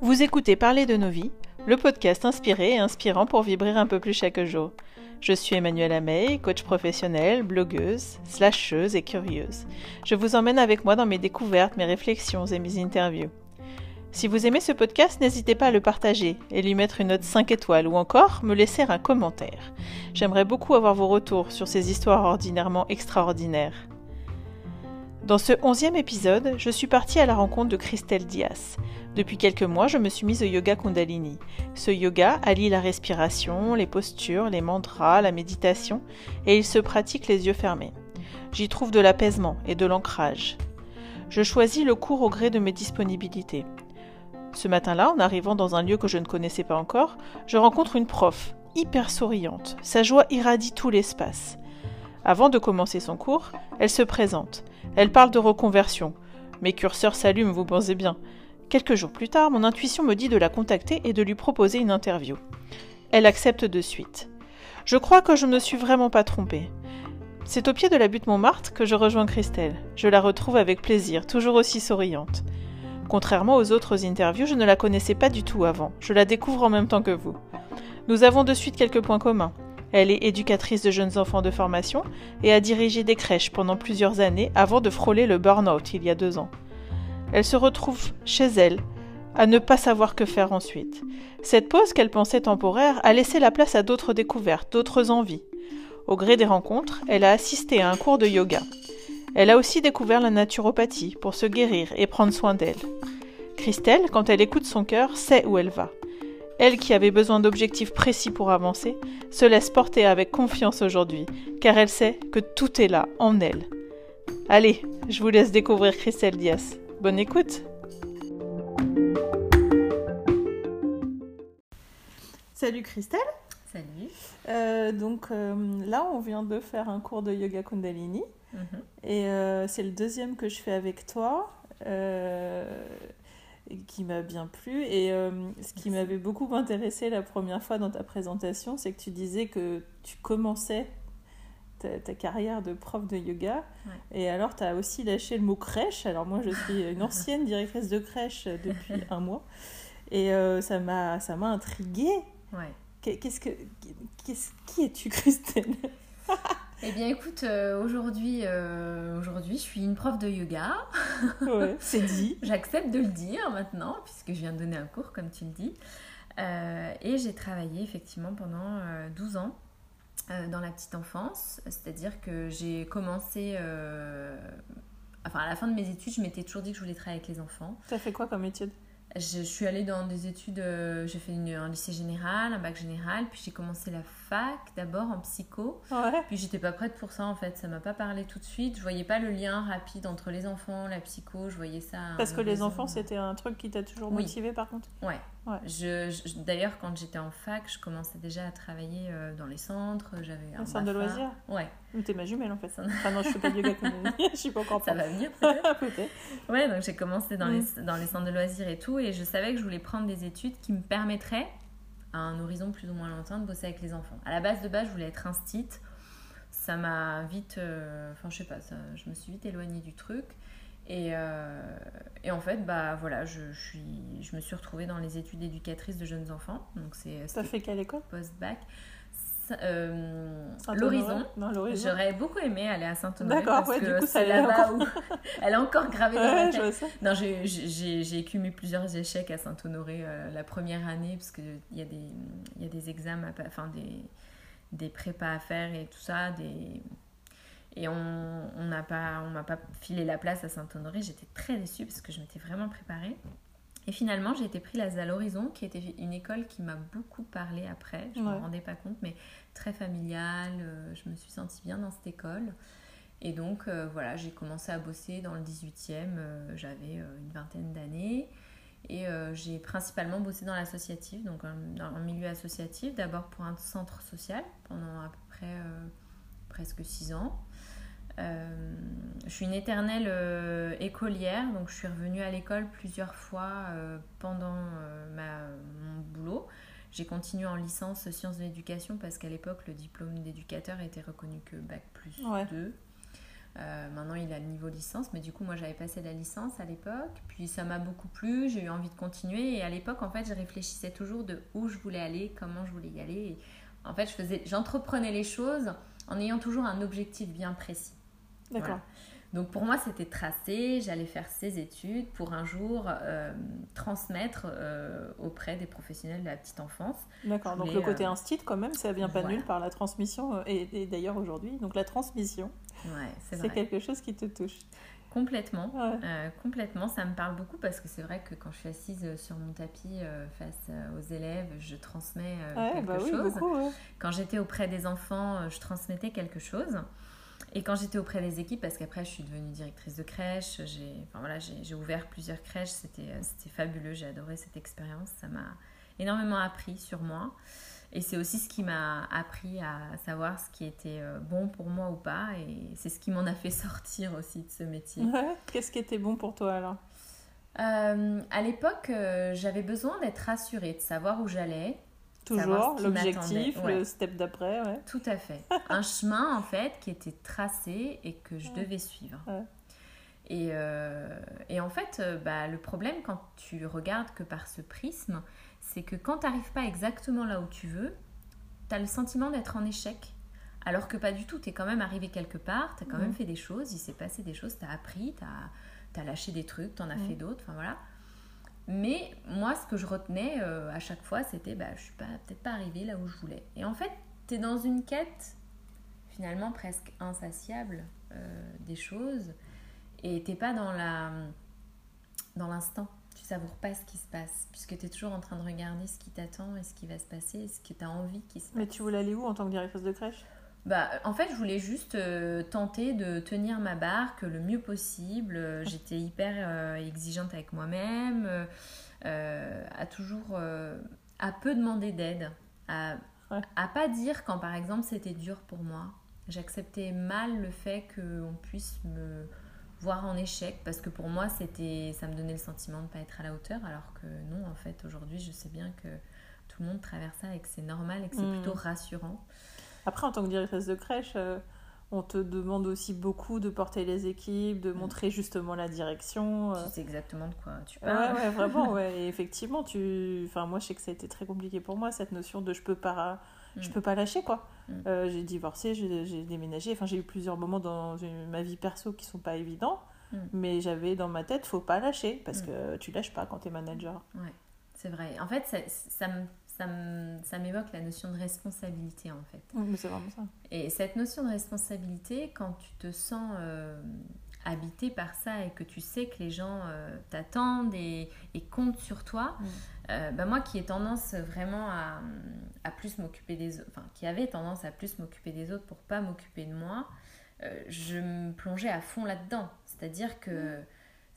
Vous écoutez Parler de nos vies, le podcast inspiré et inspirant pour vibrer un peu plus chaque jour. Je suis Emmanuelle Amey, coach professionnelle, blogueuse, slasheuse et curieuse. Je vous emmène avec moi dans mes découvertes, mes réflexions et mes interviews. Si vous aimez ce podcast, n'hésitez pas à le partager et lui mettre une note 5 étoiles ou encore me laisser un commentaire. J'aimerais beaucoup avoir vos retours sur ces histoires ordinairement extraordinaires. Dans ce onzième épisode, je suis partie à la rencontre de Christelle Dias. Depuis quelques mois, je me suis mise au yoga Kundalini. Ce yoga allie la respiration, les postures, les mantras, la méditation, et il se pratique les yeux fermés. J'y trouve de l'apaisement et de l'ancrage. Je choisis le cours au gré de mes disponibilités. Ce matin-là, en arrivant dans un lieu que je ne connaissais pas encore, je rencontre une prof, hyper souriante. Sa joie irradie tout l'espace. Avant de commencer son cours, elle se présente. Elle parle de reconversion. Mes curseurs s'allument, vous pensez bien. Quelques jours plus tard, mon intuition me dit de la contacter et de lui proposer une interview. Elle accepte de suite. Je crois que je ne me suis vraiment pas trompée. C'est au pied de la butte Montmartre que je rejoins Christelle. Je la retrouve avec plaisir, toujours aussi souriante. Contrairement aux autres interviews, je ne la connaissais pas du tout avant. Je la découvre en même temps que vous. Nous avons de suite quelques points communs. Elle est éducatrice de jeunes enfants de formation et a dirigé des crèches pendant plusieurs années avant de frôler le burn-out il y a deux ans. Elle se retrouve chez elle, à ne pas savoir que faire ensuite. Cette pause qu'elle pensait temporaire a laissé la place à d'autres découvertes, d'autres envies. Au gré des rencontres, elle a assisté à un cours de yoga. Elle a aussi découvert la naturopathie pour se guérir et prendre soin d'elle. Christelle, quand elle écoute son cœur, sait où elle va. Elle qui avait besoin d'objectifs précis pour avancer, se laisse porter avec confiance aujourd'hui, car elle sait que tout est là, en elle. Allez, je vous laisse découvrir Christelle Dias. Bonne écoute Salut Christelle Salut. Euh, donc euh, là, on vient de faire un cours de yoga Kundalini. Mhm. Et euh, c'est le deuxième que je fais avec toi. Qui m'a bien plu. Et euh, ce qui m'avait beaucoup intéressé la première fois dans ta présentation, c'est que tu disais que tu commençais ta, ta carrière de prof de yoga. Ouais. Et alors, tu as aussi lâché le mot crèche. Alors, moi, je suis une ancienne directrice de crèche depuis un mois. Et euh, ça m'a intriguée. Ouais. Qu'est- Qu'est-ce que, qu'est-ce, qui es-tu, Christelle? Eh bien, écoute, euh, aujourd'hui, euh, aujourd'hui, je suis une prof de yoga. ouais, C'est dit. J'accepte de le dire maintenant, puisque je viens de donner un cours, comme tu le dis. Euh, et j'ai travaillé effectivement pendant euh, 12 ans dans la petite enfance. C'est-à-dire que j'ai commencé. Enfin, à la fin de mes études, je m'étais toujours dit que je voulais travailler avec les enfants. Tu as fait quoi comme étude? Je suis allée dans des études, j'ai fait une- un lycée général, un bac général, puis j'ai commencé la fac d'abord en psycho. Ouais. Puis j'étais pas prête pour ça en fait, ça m'a pas parlé tout de suite. Je voyais pas le lien rapide entre les enfants, la psycho, je voyais ça. à Parce que les enfants, c'était un truc qui t'a toujours Oui. motivé, par contre Ouais. Ouais. Je, je- D'ailleurs, quand j'étais en fac, je commençais déjà à travailler euh, dans les centres. J'avais un centre de loisirs Ouais, T'es ma jumelle en fait. Ça- Enfin non, je fais pas je suis pas encore ça va venir peut-être. Ouais, donc j'ai commencé dans, Mm. les, dans les centres de loisirs et tout, et je savais que je voulais prendre des études qui me permettraient, à un horizon plus ou moins lointain, de bosser avec les enfants. À la base de base, je voulais être instite. Ça m'a vite. euh, Enfin, je sais pas, ça, je me suis vite éloignée du truc. Et, euh, et en fait, bah voilà, je, je suis, je me suis retrouvée dans les études d'éducatrice de jeunes enfants. Donc c'est c'était fait quelle école? post-bac. Euh, L'horizon. J'aurais beaucoup aimé aller à Saint-Honoré parce ouais, que c'est là-bas où elle est encore gravée dans ma Ouais, tête. je. Non, j'ai- écumé plusieurs échecs à Saint-Honoré euh, la première année, parce qu'il y, a des- il y a des examens, à enfin des, des prépas à faire et tout ça. Des... Et on on n'a pas, on m'a pas filé la place à Saint-Honoré. J'étais très déçue parce que je m'étais vraiment préparée. Et finalement, j'ai été prise à l'Horizon, qui était une école qui m'a beaucoup parlé après. Je ne Ouais. me rendais pas compte, mais très familiale. euh, Je me suis sentie bien dans cette école. Et donc, euh, voilà, j'ai commencé à bosser dans le 18e. euh, J'avais euh, une vingtaine d'années. Et j'ai principalement bossé dans l'associatif, donc dans un milieu associatif. D'abord pour un centre social pendant à peu près presque six ans. Euh, je suis une éternelle euh, écolière, donc je suis revenue à l'école plusieurs fois euh, pendant ma, mon boulot. J'ai continué en licence sciences de l'éducation parce qu'à l'époque, le diplôme d'éducateur était reconnu que bac plus Ouais. 2. maintenant, il a le niveau licence, mais du coup, moi, j'avais passé la licence à l'époque. Puis ça m'a beaucoup plu, j'ai eu envie de continuer. Et à l'époque, en fait, je réfléchissais toujours de où je voulais aller, comment je voulais y aller. Et en fait, je j'entreprenais les choses en ayant toujours un objectif bien précis. D'accord. Donc pour moi, c'était tracé, j'allais faire ces études pour un jour euh, transmettre euh, auprès des professionnels de la petite enfance. D'accord, donc le côté euh, instit quand même, ça vient pas nul par la transmission, et, d'ailleurs aujourd'hui, donc la transmission, ouais, c'est quelque chose qui te touche. Complètement, complètement, ça me parle beaucoup parce que c'est vrai que quand je suis assise sur mon tapis face aux élèves, je transmets quelque bah chose. beaucoup, quand j'étais auprès des enfants, je transmettais quelque chose. Et quand j'étais auprès des équipes, parce qu'après je suis devenue directrice de crèche, j'ai enfin, voilà, ouvert plusieurs crèches, c'était fabuleux, j'ai adoré cette expérience, ça m'a énormément appris sur moi. Et c'est aussi ce qui m'a appris à savoir ce qui était euh, bon pour moi ou pas. Et c'est ce qui m'en a fait sortir aussi de ce métier. Qu'est-ce qui était bon pour toi alors? Euh, À l'époque, euh, j'avais besoin d'être rassurée, de savoir où j'allais, Toujours l'objectif, le step d'après. Ouais. Tout à fait. Un chemin en fait qui était tracé et que je devais suivre. Et, euh, et, en fait, euh, bah, le problème quand tu regardes que par ce prisme, c'est que quand tu n'arrives pas exactement là où tu veux, tu as le sentiment d'être en échec. Alors que pas du tout, tu es quand même arrivé quelque part, tu as quand même fait des choses, il s'est passé des choses, tu as appris, tu as, lâché des trucs, tu en as fait d'autres, enfin voilà. Mais moi, ce que je retenais euh, à chaque fois, c'était bah, je suis peut-être pas arrivée là où je voulais. Et en fait, tu es dans une quête finalement presque insatiable euh, des choses et t'es pas dans la dans l'instant. Tu savoures pas ce qui se passe puisque tu es toujours en train de regarder ce qui t'attend et ce qui va se passer et ce que tu as envie qui se passe. Mais tu voulais aller où en tant que directrice de crèche? Bah, en fait, je voulais juste euh, tenter de tenir ma barque le mieux possible. Euh, j'étais hyper euh, exigeante avec moi-même, à toujours à peu demander d'aide, à, à pas dire quand par exemple c'était dur pour moi. J'acceptais mal le fait qu'on puisse me voir en échec parce que pour moi c'était ça me donnait le sentiment de ne pas être à la hauteur alors que non en fait aujourd'hui je sais bien que tout le monde traverse ça et que c'est normal et que c'est hmm. plutôt rassurant. Après, en tant que directrice de crèche, euh, on te demande aussi beaucoup de porter les équipes, de mm. montrer justement la direction. C'est euh. exactement de quoi tu parles. Ouais, ouais vraiment. Ouais. Et effectivement, tu... enfin, moi, je sais que ça a été très compliqué pour moi, cette notion de je peux pas, je mm. peux pas lâcher, quoi. Mm. Euh, j'ai divorcé, j'ai déménagé. Enfin, j'ai eu plusieurs moments dans ma vie perso qui sont pas évidents. Mais j'avais dans ma tête, faut pas lâcher, parce que tu lâches pas quand tu es manager. Ouais, c'est vrai. En fait, ça, ça me ça m'évoque la notion de responsabilité en fait. mais c'est vraiment ça. Et cette notion de responsabilité, quand tu te sens euh, habité par ça et que tu sais que les gens euh, t'attendent et, comptent sur toi, mm. euh, bah moi qui ai tendance vraiment à, à plus m'occuper des autres, enfin qui avait tendance à plus m'occuper des autres pour pas m'occuper de moi, je me plongeais à fond là-dedans. C'est-à-dire que mm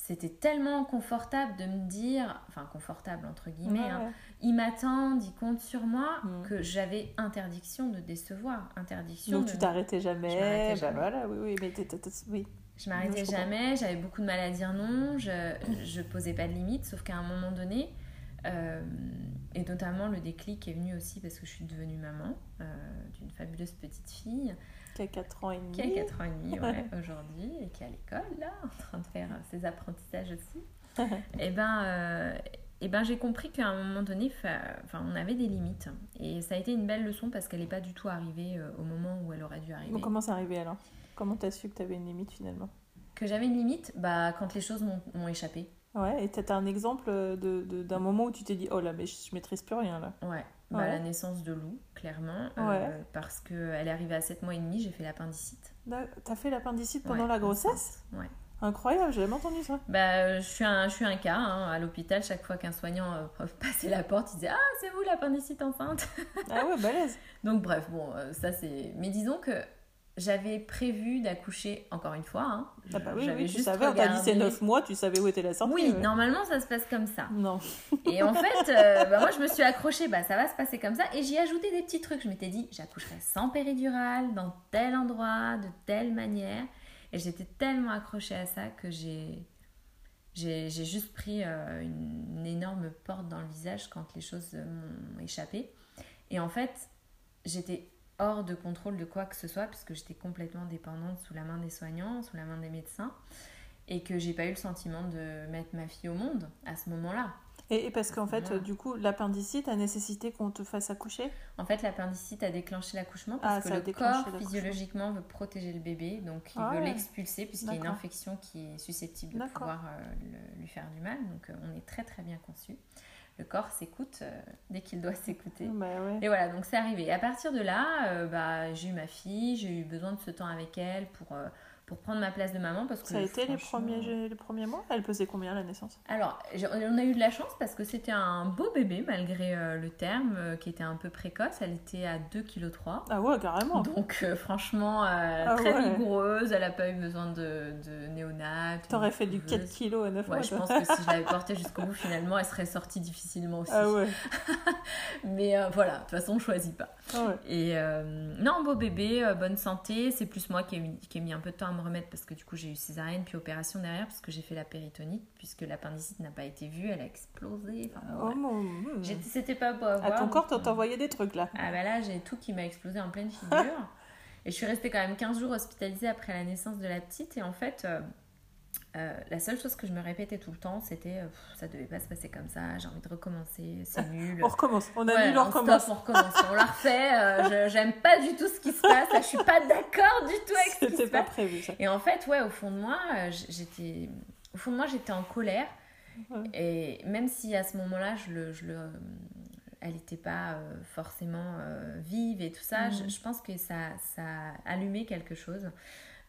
c'était tellement confortable de me dire, enfin confortable entre guillemets, hein, ils m'attendent, ils comptent sur moi, mm. que j'avais interdiction de décevoir, interdiction. Donc tu t'arrêtais jamais, bah voilà, oui, oui, mais oui. Je m'arrêtais jamais, j'avais beaucoup de mal à dire non, je, je posais pas de limites, sauf qu'à un moment donné, euh, et notamment le déclic est venu aussi parce que je suis devenue maman euh, d'une fabuleuse petite fille. Qui a 4 ans et demi. Qui a 4 ans et demi, ouais, aujourd'hui, et qui est à l'école, là, en train de faire ses apprentissages aussi. et eh ben, euh, et eh ben j'ai compris qu'à un moment donné, enfin, on avait des limites. Et ça a été une belle leçon parce qu'elle n'est pas du tout arrivée euh, au moment où elle aurait dû arriver. comment c'est arrivé alors? Comment tu as su que tu avais une limite finalement? Que j'avais une limite? Bah, Quand les choses m'ont échappé. Ouais, et tu as un exemple d'un de, d'un moment où tu t'es dit, oh là, mais je, je maîtrise plus rien là. Ouais, bah, la naissance de Lou, clairement. Euh, parce qu'elle est arrivée à 7 mois et demi, j'ai fait l'appendicite. T'as fait l'appendicite pendant la grossesse Ouais. Incroyable, j'ai jamais entendu ça. Bah, je, suis un, je suis un cas. Hein, à l'hôpital, chaque fois qu'un soignant euh, passait la porte, il disait Ah, c'est vous l'appendicite enceinte? Ah ouais, balèze Donc, bref, bon, euh, ça c'est. Mais disons que j'avais prévu d'accoucher encore une fois. Hein. Ah bah oui, oui, tu savais, on t'a dit c'est 9 mois, tu savais où était la sortie. Oui, normalement ça se passe comme ça. Non. Et en fait, euh, bah, moi je me suis accrochée, bah ça va se passer comme ça. Et j'ai ajouté des petits trucs. Je m'étais dit, j'accoucherai sans péridurale, dans tel endroit, de telle manière. Et j'étais tellement accrochée à ça que j'ai. J'ai juste pris euh, une, énorme porte dans le visage quand les choses m'ont échappé. Et en fait, j'étais hors de contrôle de quoi que ce soit, puisque j'étais complètement dépendante sous la main des soignants, sous la main des médecins, et que j'ai pas eu le sentiment de mettre ma fille au monde à ce moment-là. Et, parce qu'en fait, du coup, l'appendicite a nécessité qu'on te fasse accoucher? En fait, l'appendicite a déclenché l'accouchement parce ah, que le corps physiologiquement veut protéger le bébé, donc il veut l'expulser puisqu'il y a une infection qui est susceptible de pouvoir euh, lui faire du mal. Donc euh, on est très très bien conçu. Le corps s'écoute euh, dès qu'il doit s'écouter. Bah Et voilà, donc c'est arrivé. Et à partir de là, bah, j'ai eu ma fille, j'ai eu besoin de ce temps avec elle pour pour prendre ma place de maman parce que ça a été les premiers les premiers mois? Elle pesait combien à la naissance? Alors on a eu de la chance parce que c'était un beau bébé malgré euh, le terme euh, qui était un peu précoce. Elle était à 2 kg 3 ah ouais carrément. Donc euh, franchement ah très vigoureuse elle a pas eu besoin de, de néonat t'aurais fait du 4 kg à 9 mois ouais, je pense que si je l'avais portée jusqu'au bout finalement elle serait sortie difficilement aussi. Ah ouais. Mais voilà de toute façon on choisit pas. Ah ouais. et non beau bébé bonne santé. C'est plus moi qui ai, mis, qui ai mis un peu de temps à me remettre parce que du coup j'ai eu césarienne puis opération derrière parce que j'ai fait la péritonite puisque l'appendicite n'a pas été vue, elle a explosé. oh mon... C'était pas beau à voir. À ton corps, t'envoyais des trucs là. Ah bah là j'ai tout qui m'a explosé en pleine figure. et je suis restée quand même 15 jours hospitalisée après la naissance de la petite et en fait... Euh, euh, la seule chose que je me répétais tout le temps, c'était euh, ça devait pas se passer comme ça, j'ai envie de recommencer, c'est nul. on recommence, on a on recommence. on recommence, on la refait, euh, j'aime pas du tout ce qui se passe, je suis pas d'accord du tout avec ce qui se pas prévu ça. Et en fait, ouais, au fond de moi, j'étais au fond de moi, j'étais en colère. Et même si à ce moment-là, je le, je le elle n'était pas forcément vive et tout ça, je, mhm. je, pense que ça, ça a allumé quelque chose.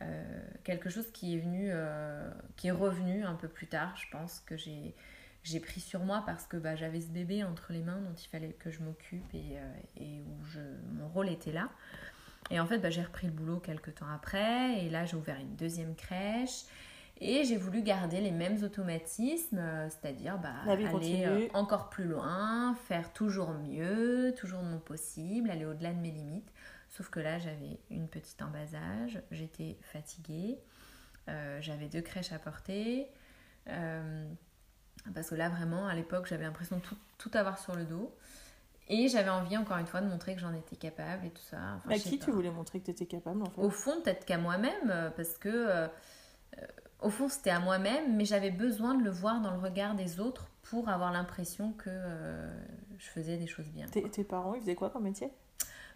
Euh, quelque chose qui est venu, euh, qui est revenu un peu plus tard, je pense que j'ai j'ai pris sur moi parce que bah, j'avais ce bébé entre les mains dont il fallait que je m'occupe et, euh, et, où je, mon rôle était là. Et en fait, bah, j'ai repris le boulot quelques temps après et là, j'ai ouvert une deuxième crèche. Et j'ai voulu garder les mêmes automatismes, c'est-à-dire bah, aller encore plus loin, faire toujours mieux, toujours de mon possible, aller au-delà de mes limites. Sauf que là, j'avais une petite en bas âge, j'étais fatiguée, euh, j'avais deux crèches à porter. Euh, parce que là, vraiment, à l'époque, j'avais l'impression de tout, avoir sur le dos. Et j'avais envie, encore une fois, de montrer que j'en étais capable et tout ça. à qui tu voulais montrer que tu étais capable, en fait? Au fond, peut-être qu'à moi-même, euh, parce que... au fond, c'était à moi-même, mais j'avais besoin de le voir dans le regard des autres pour avoir l'impression que je faisais des choses bien. Tes parents, ils faisaient quoi comme métier?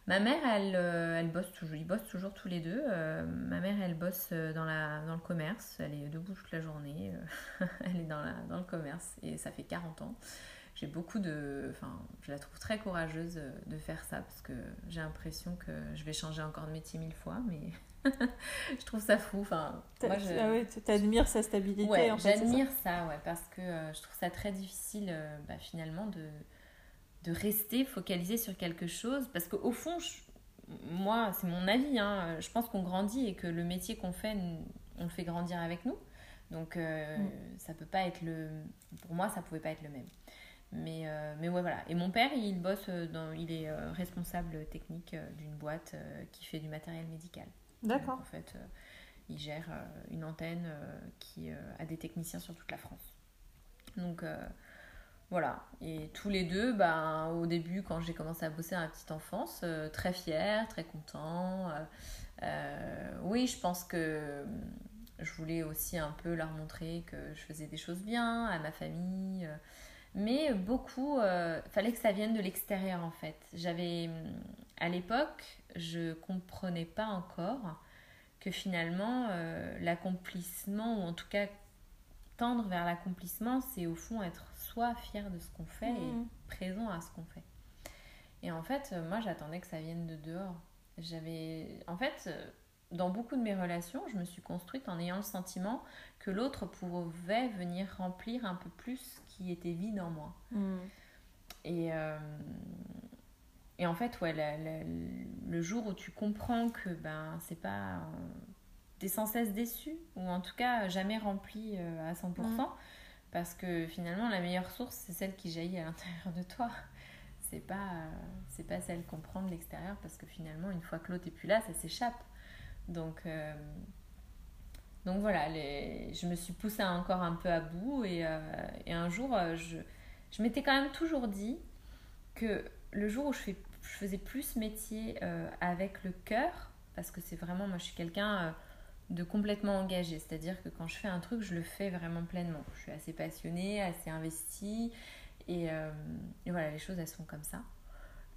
Ma mère, elle, euh, elle bosse toujours, ils bossent toujours tous les deux. Euh, ma mère, elle bosse euh, dans, la, dans le commerce, elle est debout toute la journée, elle est dans, la, dans le commerce et ça fait 40 ans. J'ai beaucoup de. Enfin, je la trouve très courageuse de faire ça parce que j'ai l'impression que je vais changer encore de métier mille fois, mais je trouve ça fou. Enfin, moi, je... ah ouais, t'admires sa stabilité ouais, J'admire ça, ouais, parce que je trouve ça très difficile bah, finalement de de rester focalisé sur quelque chose. Parce qu'au fond, moi, c'est mon avis, hein, je pense qu'on grandit et que le métier qu'on fait, on le fait grandir avec nous. Donc, euh, mm. ça peut pas être le. Pour moi, ça pouvait pas être le même. Mais, euh, mais ouais, voilà. Et mon père, il bosse dans. Il est euh, responsable technique d'une boîte qui fait du matériel médical. D'accord. En fait, il gère une antenne qui a des techniciens sur toute la France. Donc, voilà. Et tous les deux, ben, au début, quand j'ai commencé à bosser à petite enfance, euh, très fière, très content. Euh, euh, oui, je pense que je voulais aussi un peu leur montrer que je faisais des choses bien à ma famille. mais beaucoup, fallait que ça vienne de l'extérieur en fait. J'avais, à l'époque, je comprenais pas encore que finalement l'accomplissement, ou en tout cas tendre vers l'accomplissement, c'est au fond être soit fier de ce qu'on fait et mmh. présent à ce qu'on fait. Et en fait, euh, moi, j'attendais que ça vienne de dehors. J'avais, en fait, euh, dans beaucoup de mes relations, je me suis construite en ayant le sentiment que l'autre pouvait venir remplir un peu plus ce qui était vide en moi. Mmh. Et, euh, et en fait, ouais, le jour où tu comprends que ben c'est pas t'es sans cesse déçu ou en tout cas jamais rempli à 100%, parce que finalement, la meilleure source, c'est celle qui jaillit à l'intérieur de toi. C'est pas, c'est pas celle qu'on prend de l'extérieur, parce que finalement, une fois que l'autre est plus là, ça s'échappe. Donc, euh, donc voilà, les... je me suis poussée encore un peu à bout. Et, euh, et un jour, euh, je, je m'étais quand même toujours dit que le jour où je fais je faisais plus métier euh, avec le cœur, parce que c'est vraiment, moi je suis quelqu'un euh, de complètement engagé, c'est-à-dire que quand je fais un truc, je le fais vraiment pleinement. Je suis assez passionnée, assez investie, et, euh, et voilà, les choses elles sont comme ça.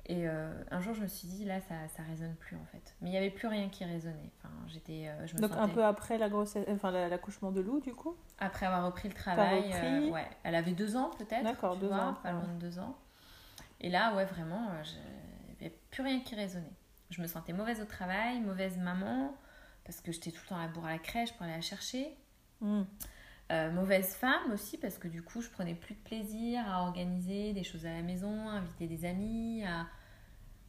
Et euh, un jour, je me suis dit, là, ça, ça résonne plus en fait. Mais il n'y avait plus rien qui résonnait. Enfin, j'étais, euh, je me Donc un peu après la grossesse, enfin la- l'accouchement de Lou, du coup? Après avoir repris le travail, repris? ouais, elle avait deux ans peut-être. D'accord, deux vois, ans, Pas loin de deux ans. Et là, ouais, vraiment, je- il n'y avait plus rien qui résonnait. Je me sentais mauvaise au travail, mauvaise maman, parce que j'étais tout le temps à la bourre à la crèche pour aller la chercher. Hmm. Euh, mauvaise femme aussi, parce que du coup, je prenais plus de plaisir à organiser des choses à la maison, à inviter des amis, à...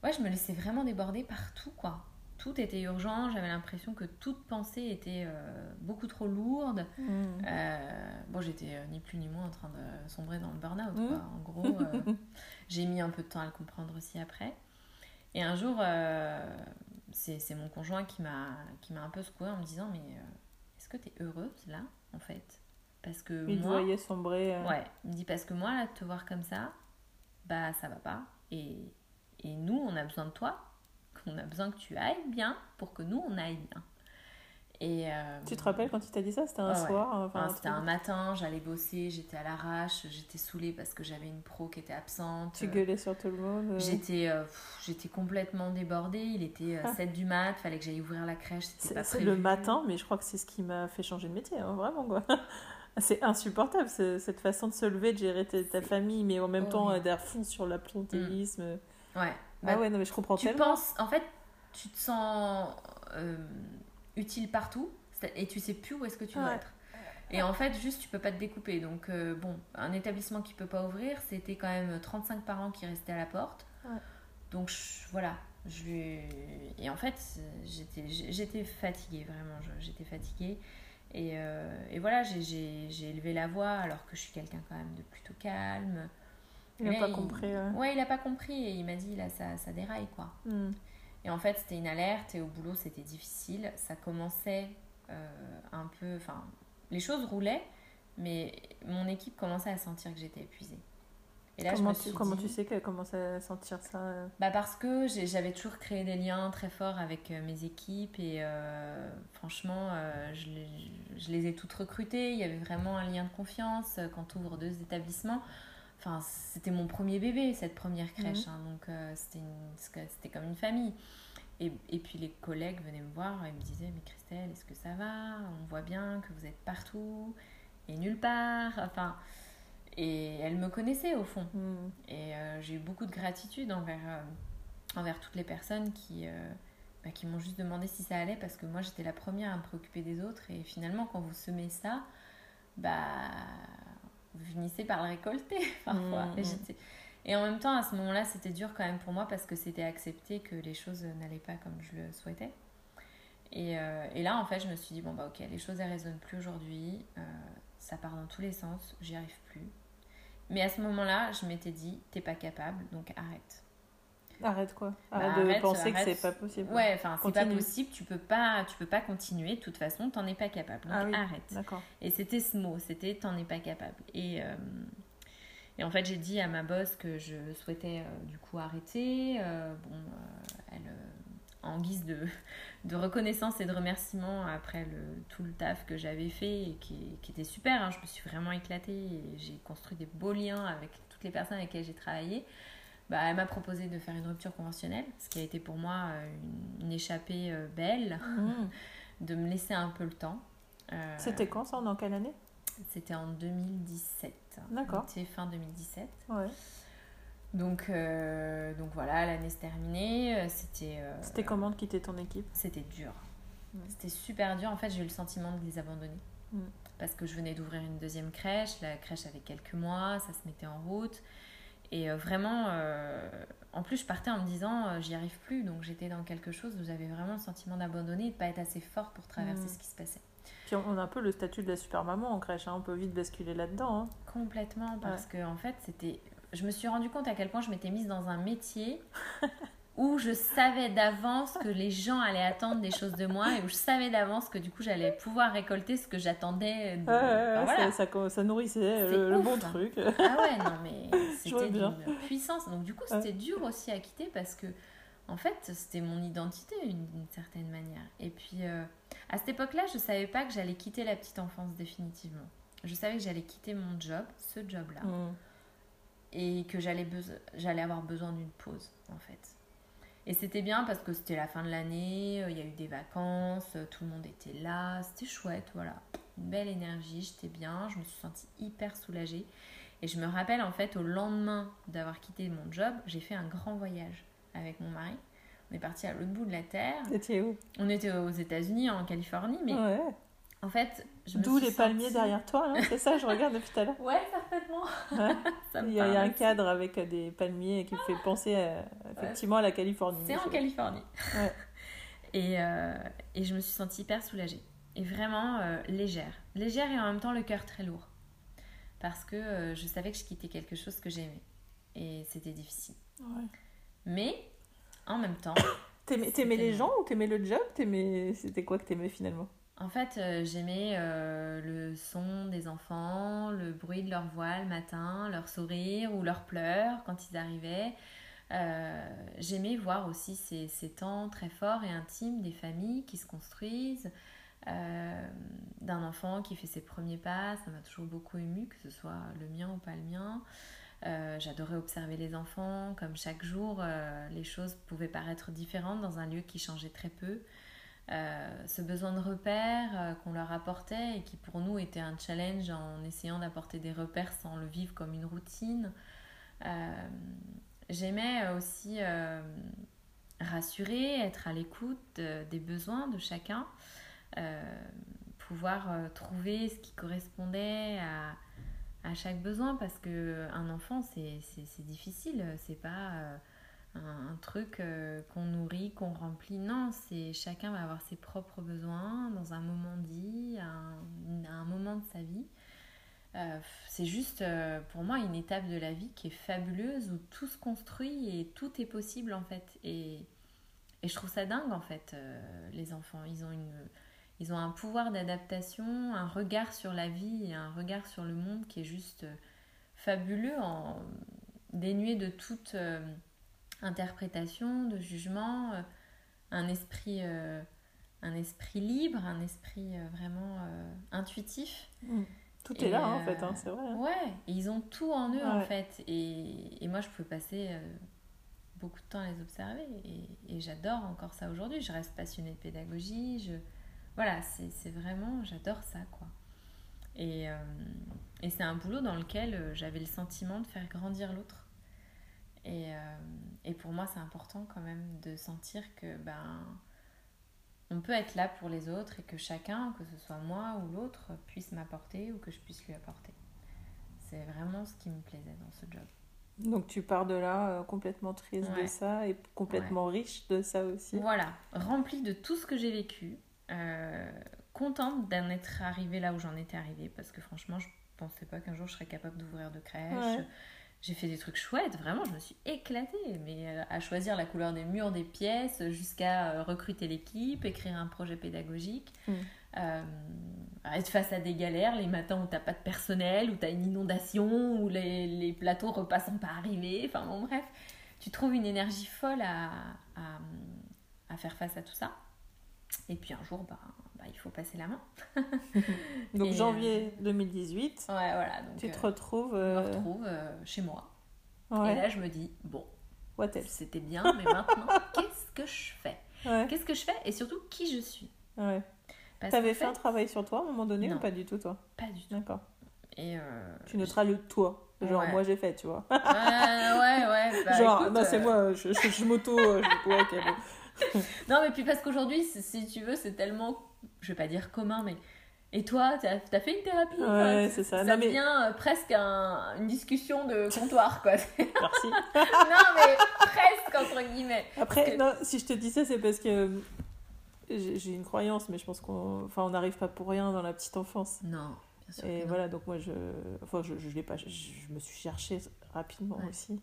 Ouais, je me laissais vraiment déborder partout, quoi. Tout était urgent, j'avais l'impression que toute pensée était euh, beaucoup trop lourde. Hmm. Euh, bon, j'étais ni plus ni moins en train de sombrer dans le burn-out, quoi. En gros, j'ai mis un peu de temps à le comprendre aussi après. Et un jour, c'est c'est mon conjoint qui m'a qui m'a un peu secoué en me disant Mais euh, est-ce que tu es heureuse là, en fait? Parce que Il moi. voyait sombrer. euh, Ouais, il me dit Parce que moi, là, te voir comme ça, bah ça va pas. Et, et nous, on a besoin de toi. On a besoin que tu ailles bien pour que nous, on aille bien. Et, euh, Tu te rappelles quand il t'a dit ça? C'était un soir Enfin, un c'était un matin, j'allais bosser, j'étais à l'arrache, j'étais saoulée parce que j'avais une pro qui était absente. Tu gueulais sur tout le monde. euh. J'étais euh, j'étais complètement débordée, il était Ah. 7 du mat, fallait que j'aille ouvrir la crèche, c'était C'est le matin, mais je crois que c'est ce qui m'a fait changer de métier, hein, vraiment quoi. C'est insupportable ce- cette façon de se lever, de gérer ta, famille, mais en même temps euh, d'air fond sur l'absentéisme. Ouais. Ah Bah, ouais, non mais je comprends tu tellement. penses, en fait, tu te sens euh, utile partout et tu sais plus où est-ce que tu dois Ouais. être. Et en fait, juste, tu peux pas te découper. Donc, euh, bon, un établissement qui peut pas ouvrir, c'était quand même 35 parents qui restaient à la porte. Ouais. Donc, je- voilà. Je... Et en fait, j'étais fatiguée, vraiment. J'étais fatiguée. Et, euh, et voilà, j'ai- élevé la voix alors que je suis quelqu'un quand même de plutôt calme. Il n'a pas compris. Ouais, il a pas compris et il m'a dit là, ça, ça déraille quoi. Hmm. Et en fait, c'était une alerte et au boulot, c'était difficile. Ça commençait euh, un peu. Enfin, les choses roulaient, mais mon équipe commençait à sentir que j'étais épuisée. Et là, comment je me tu, suis comment dit- tu sais qu'elle commence à sentir ça euh bah parce que j'avais toujours créé des liens très forts avec euh, mes équipes et euh, franchement, euh, je, les, je les ai toutes recrutées. Il y avait vraiment un lien de confiance quand tu ouvres deux établissements. Enfin, c'était mon premier bébé, cette première crèche. hein, donc, euh, c'était comme une famille. Et, et puis, les collègues venaient me voir et me disaient Mais Christelle, est-ce que ça va? On voit bien que vous êtes partout et nulle part. Enfin, et elles me connaissaient au fond. Hmm. Et euh, j'ai eu beaucoup de gratitude envers, euh, envers toutes les personnes qui, euh, bah, qui m'ont juste demandé si ça allait parce que moi j'étais la première à me préoccuper des autres et finalement quand vous semez ça, bah, vous finissez par le récolter parfois. Et, j'étais- et en même temps à ce moment-là c'était dur quand même pour moi parce que c'était accepté que les choses n'allaient pas comme je le souhaitais. Et, euh, et là en fait je me suis dit bon bah ok les choses elles résonnent plus aujourd'hui, euh, ça part dans tous les sens, j'y arrive plus. Mais à ce moment-là, je m'étais dit, t'es pas capable, donc arrête. Arrête quoi. Bah, Arrête de arrête, penser que c'est pas possible. Ouais, enfin, c'est pas possible, tu peux pas, tu peux pas continuer, de toute façon, t'en es pas capable, donc Ah oui. arrête. D'accord. Et c'était ce mot, c'était t'en es pas capable. Et, euh, et en fait, j'ai dit à ma boss que je souhaitais euh, du coup arrêter. Euh, bon, elle, en guise de, de reconnaissance et de remerciement après le, tout le taf que j'avais fait et qui, qui était super, hein, je me suis vraiment éclatée et j'ai construit des beaux liens avec toutes les personnes avec lesquelles j'ai travaillé. Bah, elle m'a proposé de faire une rupture conventionnelle, ce qui a été pour moi euh, une, une échappée euh, belle, Hmm. de me laisser un peu le temps. Euh, C'était quand ça en quelle année? C'était en 2017. D'accord. C'était fin 2017. Ouais. Donc, euh, donc voilà, l'année se terminée. C'était. euh, C'était comment de quitter ton équipe? C'était dur. C'était super dur. En fait, j'ai eu le sentiment de les abandonner. Mm. Parce que je venais d'ouvrir une deuxième crèche. La crèche avait quelques mois, ça se mettait en route. Et euh, vraiment, euh, en plus, je partais en me disant, euh, j'y arrive plus. Donc j'étais dans quelque chose où j'avais vraiment le sentiment d'abandonner et de pas être assez fort pour traverser Mm. ce qui se passait. Puis on on a un peu le statut de la super maman en crèche, hein, on peut vite basculer là-dedans. hein. Complètement, parce que en fait, c'était. Je me suis rendu compte à quel point je m'étais mise dans un métier où je savais d'avance que les gens allaient attendre des choses de moi et où je savais d'avance que du coup j'allais pouvoir récolter ce que j'attendais. De... Ouais, voilà. ça, ça, nourrissait le, bon truc. Ah ouais, non mais c'était d'une puissance. Donc du coup c'était dur aussi à quitter parce que en fait c'était mon identité d'une certaine manière. Et puis euh, à cette époque-là je savais pas que j'allais quitter la petite enfance définitivement. Je savais que j'allais quitter mon job, ce job-là. Mm. Et que j'allais, j'allais avoir besoin d'une pause en fait et c'était bien parce que c'était la fin de l'année, euh, il y a eu des vacances, euh, tout le monde était là, c'était chouette, voilà. Une belle énergie, j'étais bien, je me suis sentie hyper soulagée. Et je me rappelle en fait au lendemain d'avoir quitté mon job, j'ai fait un grand voyage avec mon mari. On est parti à l'autre bout de la terre. C'était où? On était aux États-Unis, en Californie, mais ouais. En fait, je D'où les palmiers derrière toi, c'est ça, je regarde depuis tout à l'heure. Ouais, parfaitement. il, y a, un cadre avec des palmiers qui me fait penser effectivement à la Californie. C'est en Californie. et, euh, et, je me suis sentie hyper soulagée. Et vraiment euh, légère. Légère et en même temps le cœur très lourd. Parce que euh, je savais que je quittais quelque chose que j'aimais. Et c'était difficile. Mais en même temps. T'aimais les gens ou t'aimais le job? C'était quoi que t'aimais finalement? En fait, euh, j'aimais euh, le son des enfants, le bruit de leur voix le matin, leur sourire ou leurs pleurs quand ils arrivaient. Euh, j'aimais voir aussi ces, ces, temps très forts et intimes des familles qui se construisent, d'un enfant qui fait ses premiers pas. Ça m'a toujours beaucoup ému, que ce soit le mien ou pas le mien. J'adorais observer les enfants, comme chaque jour, les choses pouvaient paraître différentes dans un lieu qui changeait très peu. Euh, ce besoin de repères euh, qu'on leur apportait et qui pour nous était un challenge en essayant d'apporter des repères sans le vivre comme une routine. Euh, j'aimais aussi rassurer, être à l'écoute des besoins de chacun, pouvoir trouver ce qui correspondait à, à chaque besoin parce que un enfant c'est difficile, c'est pas un, truc euh, qu'on nourrit, qu'on remplit. Non, c'est chacun va avoir ses propres besoins dans un moment dit, à un, moment de sa vie. Euh, c'est juste euh, pour moi une étape de la vie qui est fabuleuse où tout se construit et tout est possible en fait. Et, et je trouve ça dingue en fait, les enfants. Ils ont, ils ont un pouvoir d'adaptation, un regard sur la vie et un regard sur le monde qui est juste fabuleux, en, dénué de toute interprétation, de jugement, euh, un esprit, euh, un esprit libre, un esprit euh, vraiment intuitif. Mm. Tout est là, en fait, hein, c'est vrai. Hein. Ouais, ils ont tout en eux, en fait. Et, et, moi, je pouvais passer beaucoup de temps à les observer. Et, et j'adore encore ça aujourd'hui. Je reste passionnée de pédagogie. Je... Voilà, c'est vraiment, j'adore ça, quoi. Et, et c'est un boulot dans lequel j'avais le sentiment de faire grandir l'autre. Et, euh, et pour moi, c'est important quand même de sentir que ben, on peut être là pour les autres et que chacun, que ce soit moi ou l'autre, puisse m'apporter ou que je puisse lui apporter. C'est vraiment ce qui me plaisait dans ce job. Donc tu pars de là euh, complètement triste de ça et complètement riche de ça aussi. Voilà, remplie de tout ce que j'ai vécu, euh, contente d'en être arrivée là où j'en étais arrivée parce que franchement je pensais pas qu'un jour je serais capable d'ouvrir de crèche j'ai fait des trucs chouettes, vraiment, je me suis éclatée, mais euh, à choisir la couleur des murs des pièces, jusqu'à euh, recruter l'équipe, écrire un projet pédagogique, mm. euh, être face à des galères, les matins où t'as pas de personnel, où t'as une inondation, où les, les plateaux repassant pas arriver, enfin bon bref, tu trouves une énergie folle à, à, à faire face à tout ça. Et puis un jour, bah, il faut passer la main. donc janvier 2018. Ouais, voilà. Donc, tu te retrouves. Je me retrouve chez moi. Et là, je me dis, bon, c'était bien, mais maintenant, qu'est-ce que je fais? Qu'est-ce que je fais? Et surtout, qui je suis? Ouais. T'avais fait, fait, un travail sur toi à un moment donné ou pas du tout, toi? Pas du tout. D'accord. Et euh, tu noteras le toi. Genre, moi j'ai fait, tu vois. ouais, ouais. Bah, Genre, bah, c'est moi, je, je, je m'auto. ouais, non, mais puis parce qu'aujourd'hui, si tu veux, c'est tellement, je vais pas dire commun, mais. Et toi, t'as as fait une thérapie Ouais, c'est ça. Ça devient euh, presque une discussion de comptoir, quoi. Merci. non, mais presque, entre guillemets. Après, non, si je te dis ça, c'est parce que j'ai une croyance, mais je pense qu'on enfin, on n'arrive pas pour rien dans la petite enfance. Non, bien sûr. Et voilà, donc moi, je, enfin, je, je, pas, je, me suis cherchée rapidement aussi.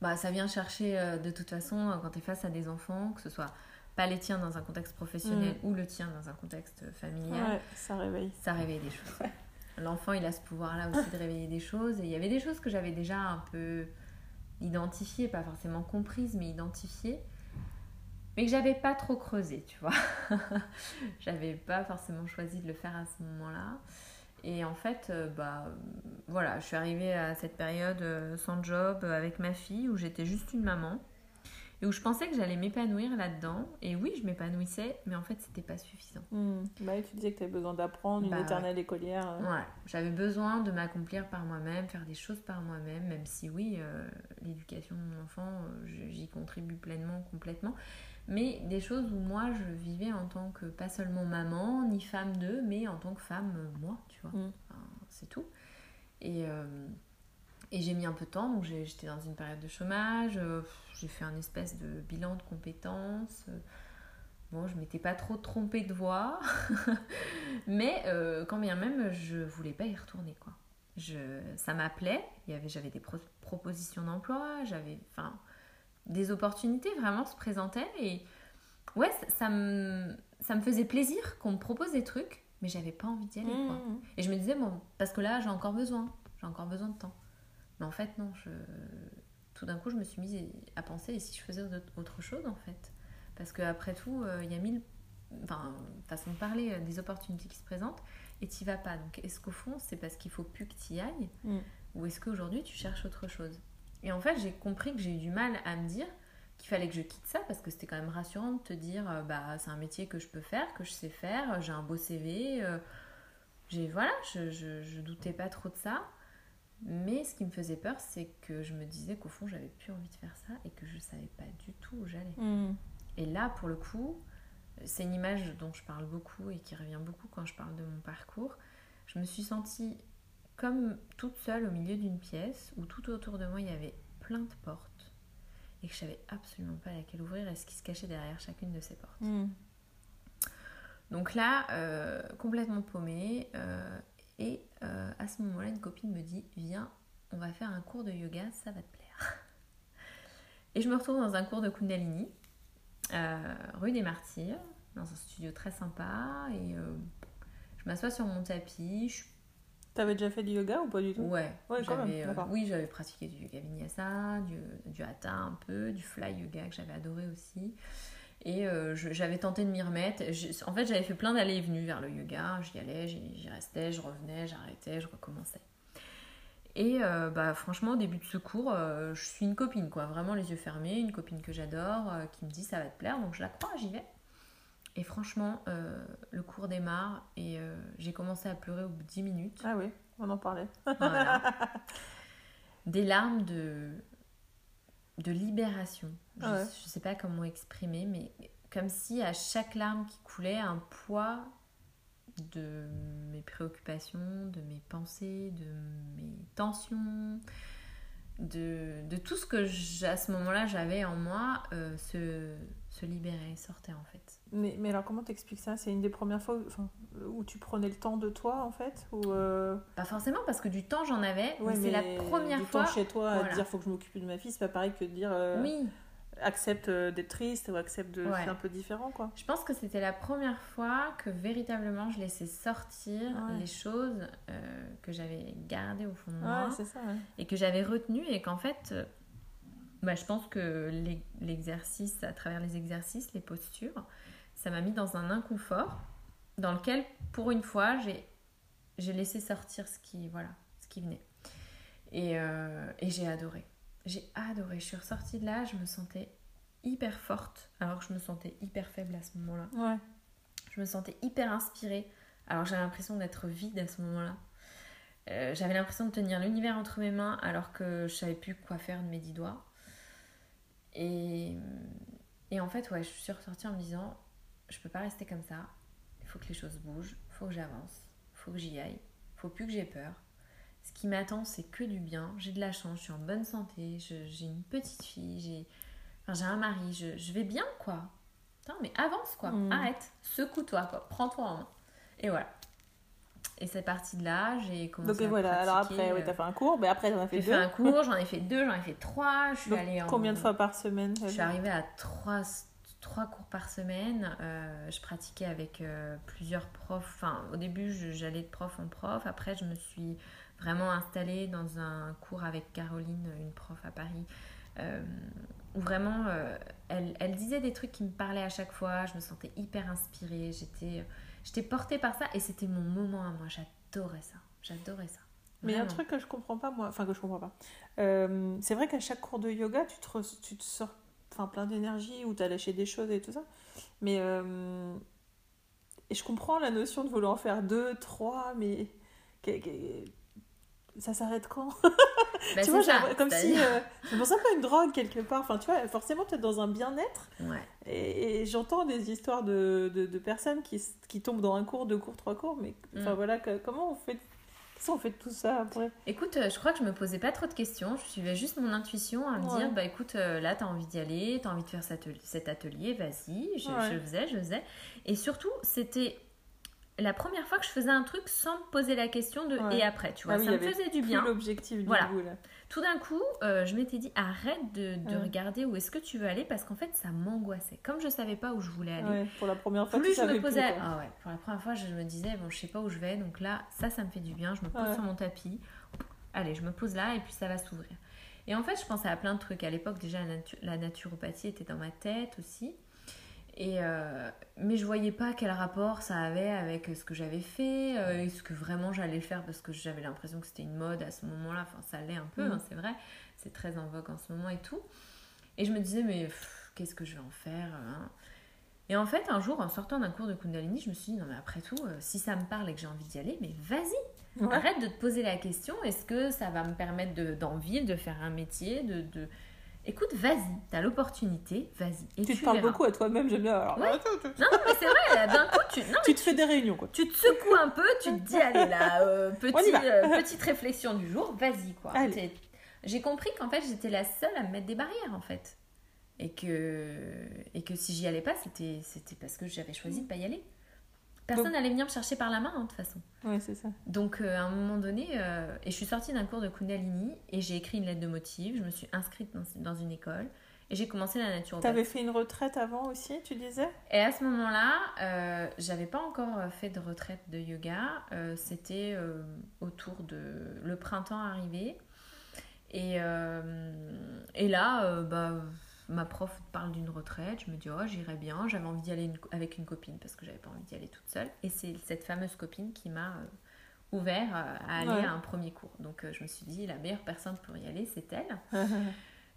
bah, ça vient chercher euh, de toute façon quand tu es face à des enfants, que ce soit pas les tiens dans un contexte professionnel ou le tien dans un contexte familial. Ouais, ça réveille. Ça réveille des choses. L'enfant, il a ce pouvoir-là aussi de réveiller des choses. Et il y avait des choses que j'avais déjà un peu identifiées, pas forcément comprises, mais identifiées mais que j'avais pas trop creusé, tu vois. j'avais pas forcément choisi de le faire à ce moment-là. Et en fait, euh, bah voilà, je suis arrivée à cette période euh, sans job avec ma fille où j'étais juste une maman et où je pensais que j'allais m'épanouir là-dedans. Et oui, je m'épanouissais, mais en fait, c'était pas suffisant. Hmm. Bah, tu disais que tu avais besoin d'apprendre, une bah éternelle écolière. Ouais, j'avais besoin de m'accomplir par moi-même, faire des choses par moi-même, même si oui, l'éducation de mon enfant, j'y contribue pleinement, complètement mais des choses où moi je vivais en tant que pas seulement maman ni femme d'eux, mais en tant que femme euh, moi, tu vois. Mm. c'est tout. Et, euh, et j'ai mis un peu de temps, donc j'étais dans une période de chômage, euh, j'ai fait un espèce de bilan de compétences. Bon, je m'étais pas trop trompée de voix, mais quand bien même, je voulais pas y retourner, quoi. Je, ça m'appelait, j'avais des propositions d'emploi, j'avais, enfin, des opportunités vraiment se présentaient et ouais, ça, me, ça me faisait plaisir qu'on me propose des trucs, mais j'avais pas envie d'y aller. Quoi. Mmh. Et je me disais, bon, parce que là, j'ai encore besoin, j'ai encore besoin de temps. Mais en fait, non, je... tout d'un coup, je me suis mise à penser, et si je faisais autre chose, en fait? Parce qu'après tout, euh, il y a mille enfin, façon de parler, euh, des opportunités qui se présentent, et tu vas pas. Donc, est-ce qu'au fond, c'est parce qu'il faut plus que tu y ailles, mmh. ou est-ce qu'aujourd'hui, tu cherches autre chose? Et en fait, j'ai compris que j'ai eu du mal à me dire qu'il fallait que je quitte ça parce que c'était quand même rassurant de te dire euh, bah c'est un métier que je peux faire, que je sais faire, j'ai un beau CV. J'ai voilà, je, je, doutais pas trop de ça. Mais ce qui me faisait peur, c'est que je me disais qu'au fond, j'avais plus envie de faire ça et que je savais pas du tout où j'allais. Hmm. Et là, pour le coup, c'est une image dont je parle beaucoup et qui revient beaucoup quand je parle de mon parcours. Je me suis sentie comme toute seule au milieu d'une pièce où tout autour de moi il y avait plein de portes et que je savais absolument pas laquelle ouvrir et ce qui se cachait derrière chacune de ces portes. Hmm. Donc là, euh, complètement paumée, euh, et euh, à ce moment-là, une copine me dit Viens, on va faire un cours de yoga, ça va te plaire. Et je me retrouve dans un cours de Kundalini, rue des Martyrs, dans un studio très sympa, et je m'assois sur mon tapis, je T'avais déjà fait du yoga ou pas du tout? Ouais, j'avais, euh, oui, j'avais pratiqué du yoga vinyasa, du, du hatha un peu, du fly yoga que j'avais adoré aussi. Et euh, j'avais tenté de m'y remettre. en fait, j'avais fait plein d'allées et venues vers le yoga. J'y allais, j'y restais, je revenais, j'arrêtais, je recommençais. Et euh, bah, franchement, au début de ce cours, je suis une copine, quoi. Vraiment les yeux fermés, une copine que j'adore, qui me dit ça va te plaire. Donc je la crois, j'y vais. Et franchement, euh, le cours démarre et euh, j'ai commencé à pleurer au bout de 10 minutes. Ah oui, on en parlait. Des larmes de, de libération. Je ne ah sais pas comment exprimer, mais comme si à chaque larme qui coulait, un poids de mes préoccupations, de mes pensées, de mes tensions, de, de tout ce que à ce moment-là j'avais en moi euh, se, se libérait, sortait en fait. Mais, mais alors, comment t'expliques ça? C'est une des premières fois où, tu prenais le temps de toi, en fait? Ou euh, Pas forcément, parce que du temps, j'en avais. mais c'est la première du fois. Temps chez toi, à dire faut que je m'occupe de ma fille, c'est pas pareil que de dire. Euh, oui. Accepte euh, d'être triste ou accepte de. C'est un peu différent, quoi. Je pense que c'était la première fois que véritablement je laissais sortir les choses que j'avais gardées au fond de moi. Ça, et que j'avais retenues, et qu'en fait. Bah, je pense que l'exercice, à travers les exercices, les postures, ça m'a mis dans un inconfort dans lequel, pour une fois, j'ai laissé sortir ce qui, voilà, ce qui venait. Et, euh, et j'ai adoré. J'ai adoré. Je suis ressortie de là, je me sentais hyper forte, alors que je me sentais hyper faible à ce moment-là. Ouais. Je me sentais hyper inspirée, alors j'avais l'impression d'être vide à ce moment-là. Euh, j'avais l'impression de tenir l'univers entre mes mains alors que je savais plus quoi faire de mes dix doigts. Et, et en fait, ouais, je suis ressortie en me disant je peux pas rester comme ça. Il faut que les choses bougent, il faut que j'avance, il faut que j'y aille, il faut plus que j'ai peur. Ce qui m'attend, c'est que du bien. J'ai de la chance, je suis en bonne santé, j'ai une petite fille, j'ai enfin, un mari, je, vais bien quoi. Putain, mais avance quoi, mmh. arrête, secoue-toi quoi, prends-toi en main. Et voilà. Et c'est parti de là, j'ai commencé Donc à voilà, alors après, euh, t'as fait un cours, mais après t'en as fait J'ai fait deux. un cours, j'en ai fait deux, j'en ai fait trois. Je suis Donc, allée en... combien de fois par semaine Je suis arrivée à trois, trois cours par semaine. Euh, je pratiquais avec euh, plusieurs profs. Enfin, au début, j'allais de prof en prof. Après, je me suis vraiment installée dans un cours avec Caroline, une prof à Paris. euh, où vraiment, euh, elle, elle disait des trucs qui me parlaient à chaque fois. Je me sentais hyper inspirée. J'étais, j'étais portée par ça et c'était mon moment à moi. J'adorais ça. J'adorais ça. Mais il y a un truc que je comprends pas, moi, enfin que je comprends pas. C'est vrai qu'à chaque cours de yoga, tu te, tu te sors enfin, plein d'énergie ou tu as lâché des choses et tout ça. Mais euh, et je comprends la notion de vouloir en faire deux, trois, mais ça s'arrête quand? Bah, Tu vois, ça, comme si. euh, je sens un peu une drogue quelque part. Enfin, tu vois, forcément, tu es dans un bien-être. Ouais. Et, et j'entends des histoires de, de, de personnes qui, qui tombent dans un cours, deux cours, trois cours. Mais enfin, Mm. voilà, que- comment on fait. Qu'est-ce qu'on fait de tout ça après Écoute, euh, je crois que je me posais pas trop de questions. Je suivais juste mon intuition à me Ouais. dire, bah écoute, euh, là, tu as envie d'y aller, tu as envie de faire cet atelier, cet atelier vas-y. Je, Ouais. je faisais, je faisais. Et surtout, c'était la première fois que je faisais un truc sans me poser la question de Ouais. et après, tu vois. Ah oui, ça me faisait du bien. l'objectif du Voilà. là. Tout d'un coup, euh, je m'étais dit, arrête de, de Ouais. regarder où est-ce que tu veux aller parce qu'en fait, ça m'angoissait. Comme je savais pas où je voulais aller. Ouais, pour la première fois, Plus je me posais, plus, ah pour la première fois, je me disais bon, je sais pas où je vais, donc là, ça, ça me fait du bien. Je me pose sur mon tapis. Allez, je me pose là et puis ça va s'ouvrir. Et en fait, je pensais à plein de trucs. À l'époque, déjà, la, natu- la naturopathie était dans ma tête aussi. Et euh, mais je voyais pas quel rapport ça avait avec ce que j'avais fait, euh, est-ce que vraiment j'allais faire parce que j'avais l'impression que c'était une mode à ce moment-là. Enfin, ça l'est un peu, Mhm. hein, c'est vrai. C'est très en vogue en ce moment et tout. Et je me disais, mais qu'est-ce que je vais en faire hein? Et en fait, un jour, en sortant d'un cours de Kundalini, je me suis dit, non, mais après tout, euh, si ça me parle et que j'ai envie d'y aller, mais vas-y, Ouais. arrête de te poser la question, est-ce que ça va me permettre de- d'en vivre, de faire un métier, de... de... Écoute, vas-y, t'as l'opportunité, vas-y. Et Tu te parles verras. beaucoup à toi-même, j'aime bien. Alors, Ouais. Non, mais c'est vrai, d'un coup, tu, non, tu te fais des réunions, quoi. tu te secoues un peu, tu te dis, allez là, euh, petit, euh, petite réflexion du jour, vas-y quoi. J'ai compris qu'en fait, j'étais la seule à me mettre des barrières en fait. Et que, et que si j'y allais pas, c'était c'était parce que j'avais choisi de pas y aller. Personne n'allait venir me chercher par la main, hein, de toute façon. Ouais, c'est ça. Donc, euh, à un moment donné, euh, et je suis sortie d'un cours de Kundalini et j'ai écrit une lettre de motif. Je me suis inscrite dans, dans une école et j'ai commencé la naturopathie. T'avais fait une retraite avant aussi, tu disais? Et à ce moment-là, euh, j'avais pas encore fait de retraite de yoga. Euh, C'était euh, autour de le printemps arrivé. Et, euh, et là, euh, bah, ma prof parle d'une retraite. Je me dis, oh, j'irai bien. J'avais envie d'y aller une- avec une copine parce que j'avais pas envie d'y aller toute seule. Et c'est cette fameuse copine qui m'a euh, ouvert euh, à aller Ouais. à un premier cours. Donc euh, je me suis dit, la meilleure personne pour y aller, c'est elle.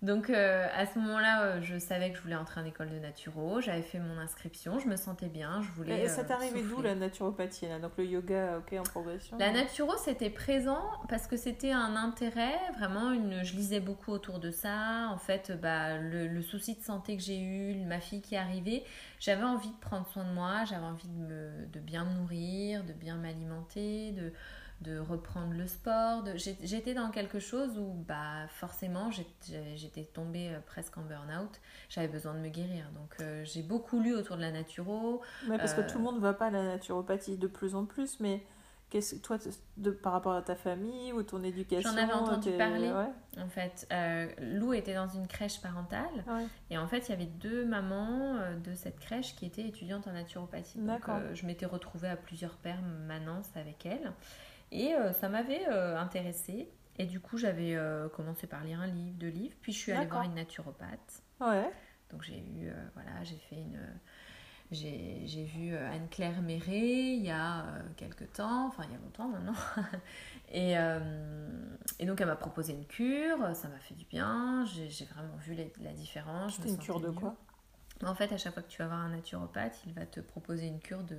Donc euh, à ce moment-là, euh, je savais que je voulais entrer en école de naturo. J'avais fait mon inscription, je me sentais bien, je voulais. Et ça euh, t'arrivait d'où souffler. la naturopathie là? Donc le yoga, ok, en progression La naturo, c'était présent parce que c'était un intérêt, vraiment. Une, je lisais beaucoup autour de ça. En fait, bah, le, le souci de santé que j'ai eu, ma fille qui est arrivée, j'avais envie de prendre soin de moi, j'avais envie de, me, de bien me nourrir, de bien m'alimenter, de, de reprendre le sport. de- J'étais dans quelque chose où, bah, forcément, j'étais tombée euh, presque en burn-out. J'avais besoin de me guérir. Donc, euh, j'ai beaucoup lu autour de la naturo. Ouais, parce que Euh, tout le monde ne va pas à la naturopathie de plus en plus, mais qu'est-ce toi, de, par rapport à ta famille ou ton éducation J'en avais entendu parler. Ouais, En fait, euh, Lou était dans une crèche parentale. ouais. Et en fait, il y avait deux mamans euh, de cette crèche qui étaient étudiantes en naturopathie. Donc, euh, je m'étais retrouvée à plusieurs permanences avec elles. Et euh, ça m'avait euh, intéressée. Et du coup, j'avais euh, commencé par lire un livre, deux livres. Puis, je suis allée voir une naturopathe. Ouais. Donc, j'ai eu, voilà, j'ai fait une. J'ai j'ai vu Anne-Claire Méré il y a quelques temps, enfin il y a longtemps maintenant. et, euh, et donc elle m'a proposé une cure, ça m'a fait du bien, j'ai j'ai vraiment vu la différence. C'était une cure de mieux. quoi? En fait, à chaque fois que tu vas voir un naturopathe, il va te proposer une cure de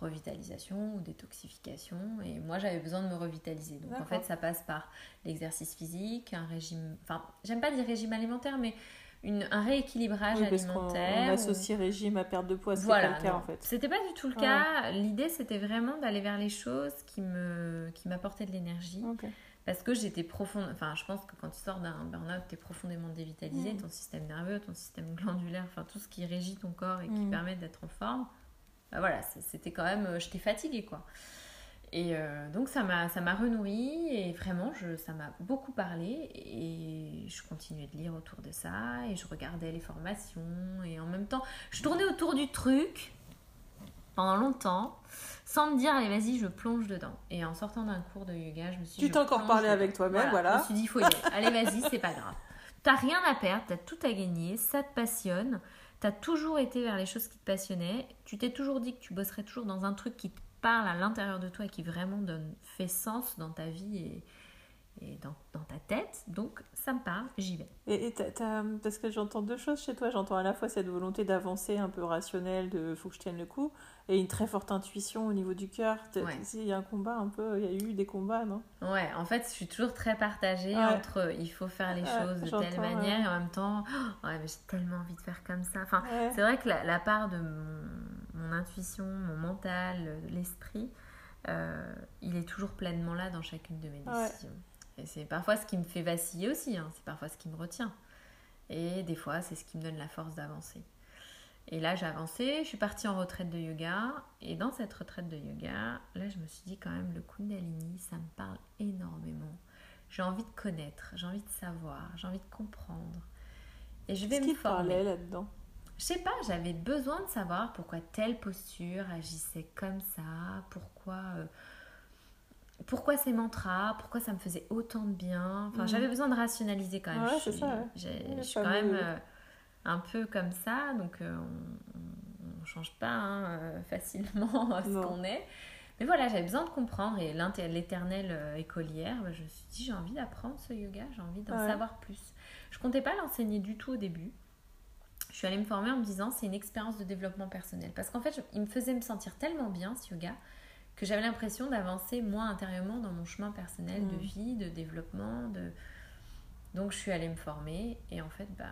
revitalisation ou détoxification. Et moi, j'avais besoin de me revitaliser. Donc, en fait, ça passe par l'exercice physique, un régime... Enfin, j'aime pas dire régime alimentaire, mais une, un rééquilibrage Oui, parce qu'on alimentaire. on ou- associe régime à perte de poids, c'est voilà, pas le cas non. en fait. C'était pas du tout le cas. L'idée, c'était vraiment d'aller vers les choses qui me qui m'apportaient de l'énergie. Parce que j'étais profonde. Enfin, je pense que quand tu sors d'un burn-out, tu es profondément dévitalisé. Mm. Ton système nerveux, ton système glandulaire, enfin, tout ce qui régit ton corps et qui Mm. permet d'être en forme. Bah voilà, c'était quand même. euh, J'étais fatiguée, quoi. Et euh, donc ça m'a ça m'a renourri et vraiment je, ça m'a beaucoup parlé et je continuais de lire autour de ça et je regardais les formations et en même temps je tournais autour du truc pendant longtemps sans me dire allez vas-y je plonge dedans et en sortant d'un cours de yoga je me suis tu dit, t'es je encore parlé dedans. avec toi-même voilà, je me suis dit il faut y aller allez vas-y c'est pas grave t'as rien à perdre t'as tout à gagner ça te passionne t'as toujours été vers les choses qui te passionnaient. Tu t'es toujours dit que tu bosserais toujours dans un truc qui te parle à l'intérieur de toi et qui vraiment donne fait sens dans ta vie et dans, dans ta tête donc ça me parle j'y vais Et, et t'as- parce que j'entends deux choses chez toi. J'entends à la fois cette volonté d'avancer un peu rationnelle, de faut que je tienne le coup, et une très forte intuition au niveau du cœur. Ouais. Il y a un combat un peu, il y a eu des combats, non? Ouais, en fait, je suis toujours très partagée Ouais. entre il faut faire les Ouais, choses de telle manière et en même temps, oh, ouais, mais j'ai tellement envie de faire comme ça. Enfin, c'est vrai que la, la part de mon, mon intuition, mon mental, l'esprit, euh, il est toujours pleinement là dans chacune de mes décisions. Et c'est parfois ce qui me fait vaciller aussi, hein, c'est parfois ce qui me retient. Et des fois, c'est ce qui me donne la force d'avancer. Et là, j'ai avancé, je suis partie en retraite de yoga. Et dans cette retraite de yoga, là, je me suis dit quand même, le Kundalini, ça me parle énormément. J'ai envie de connaître, j'ai envie de savoir, j'ai envie de comprendre. Et je vais me former. là-dedans? Je sais pas, j'avais besoin de savoir pourquoi telle posture agissait comme ça, pourquoi, euh, pourquoi ces mantras, pourquoi ça me faisait autant de bien. Enfin, Mhm. j'avais besoin de rationaliser quand même. Ouais, je c'est suis, ça, ouais. je suis quand même euh, un peu comme ça, donc euh, on, on change pas hein, euh, facilement ce qu'on est. Mais voilà, j'avais besoin de comprendre et l'éternelle écolière, bah, je me suis dit j'ai envie d'apprendre ce yoga, j'ai envie d'en Ouais. savoir plus. Je comptais pas l'enseigner du tout au début. Je suis allée me former en me disant c'est une expérience de développement personnel. Parce qu'en fait, je- il me faisait me sentir tellement bien ce yoga que j'avais l'impression d'avancer moi intérieurement dans mon chemin personnel de Mm. vie, de développement. De... Donc je suis allée me former et en fait, bah,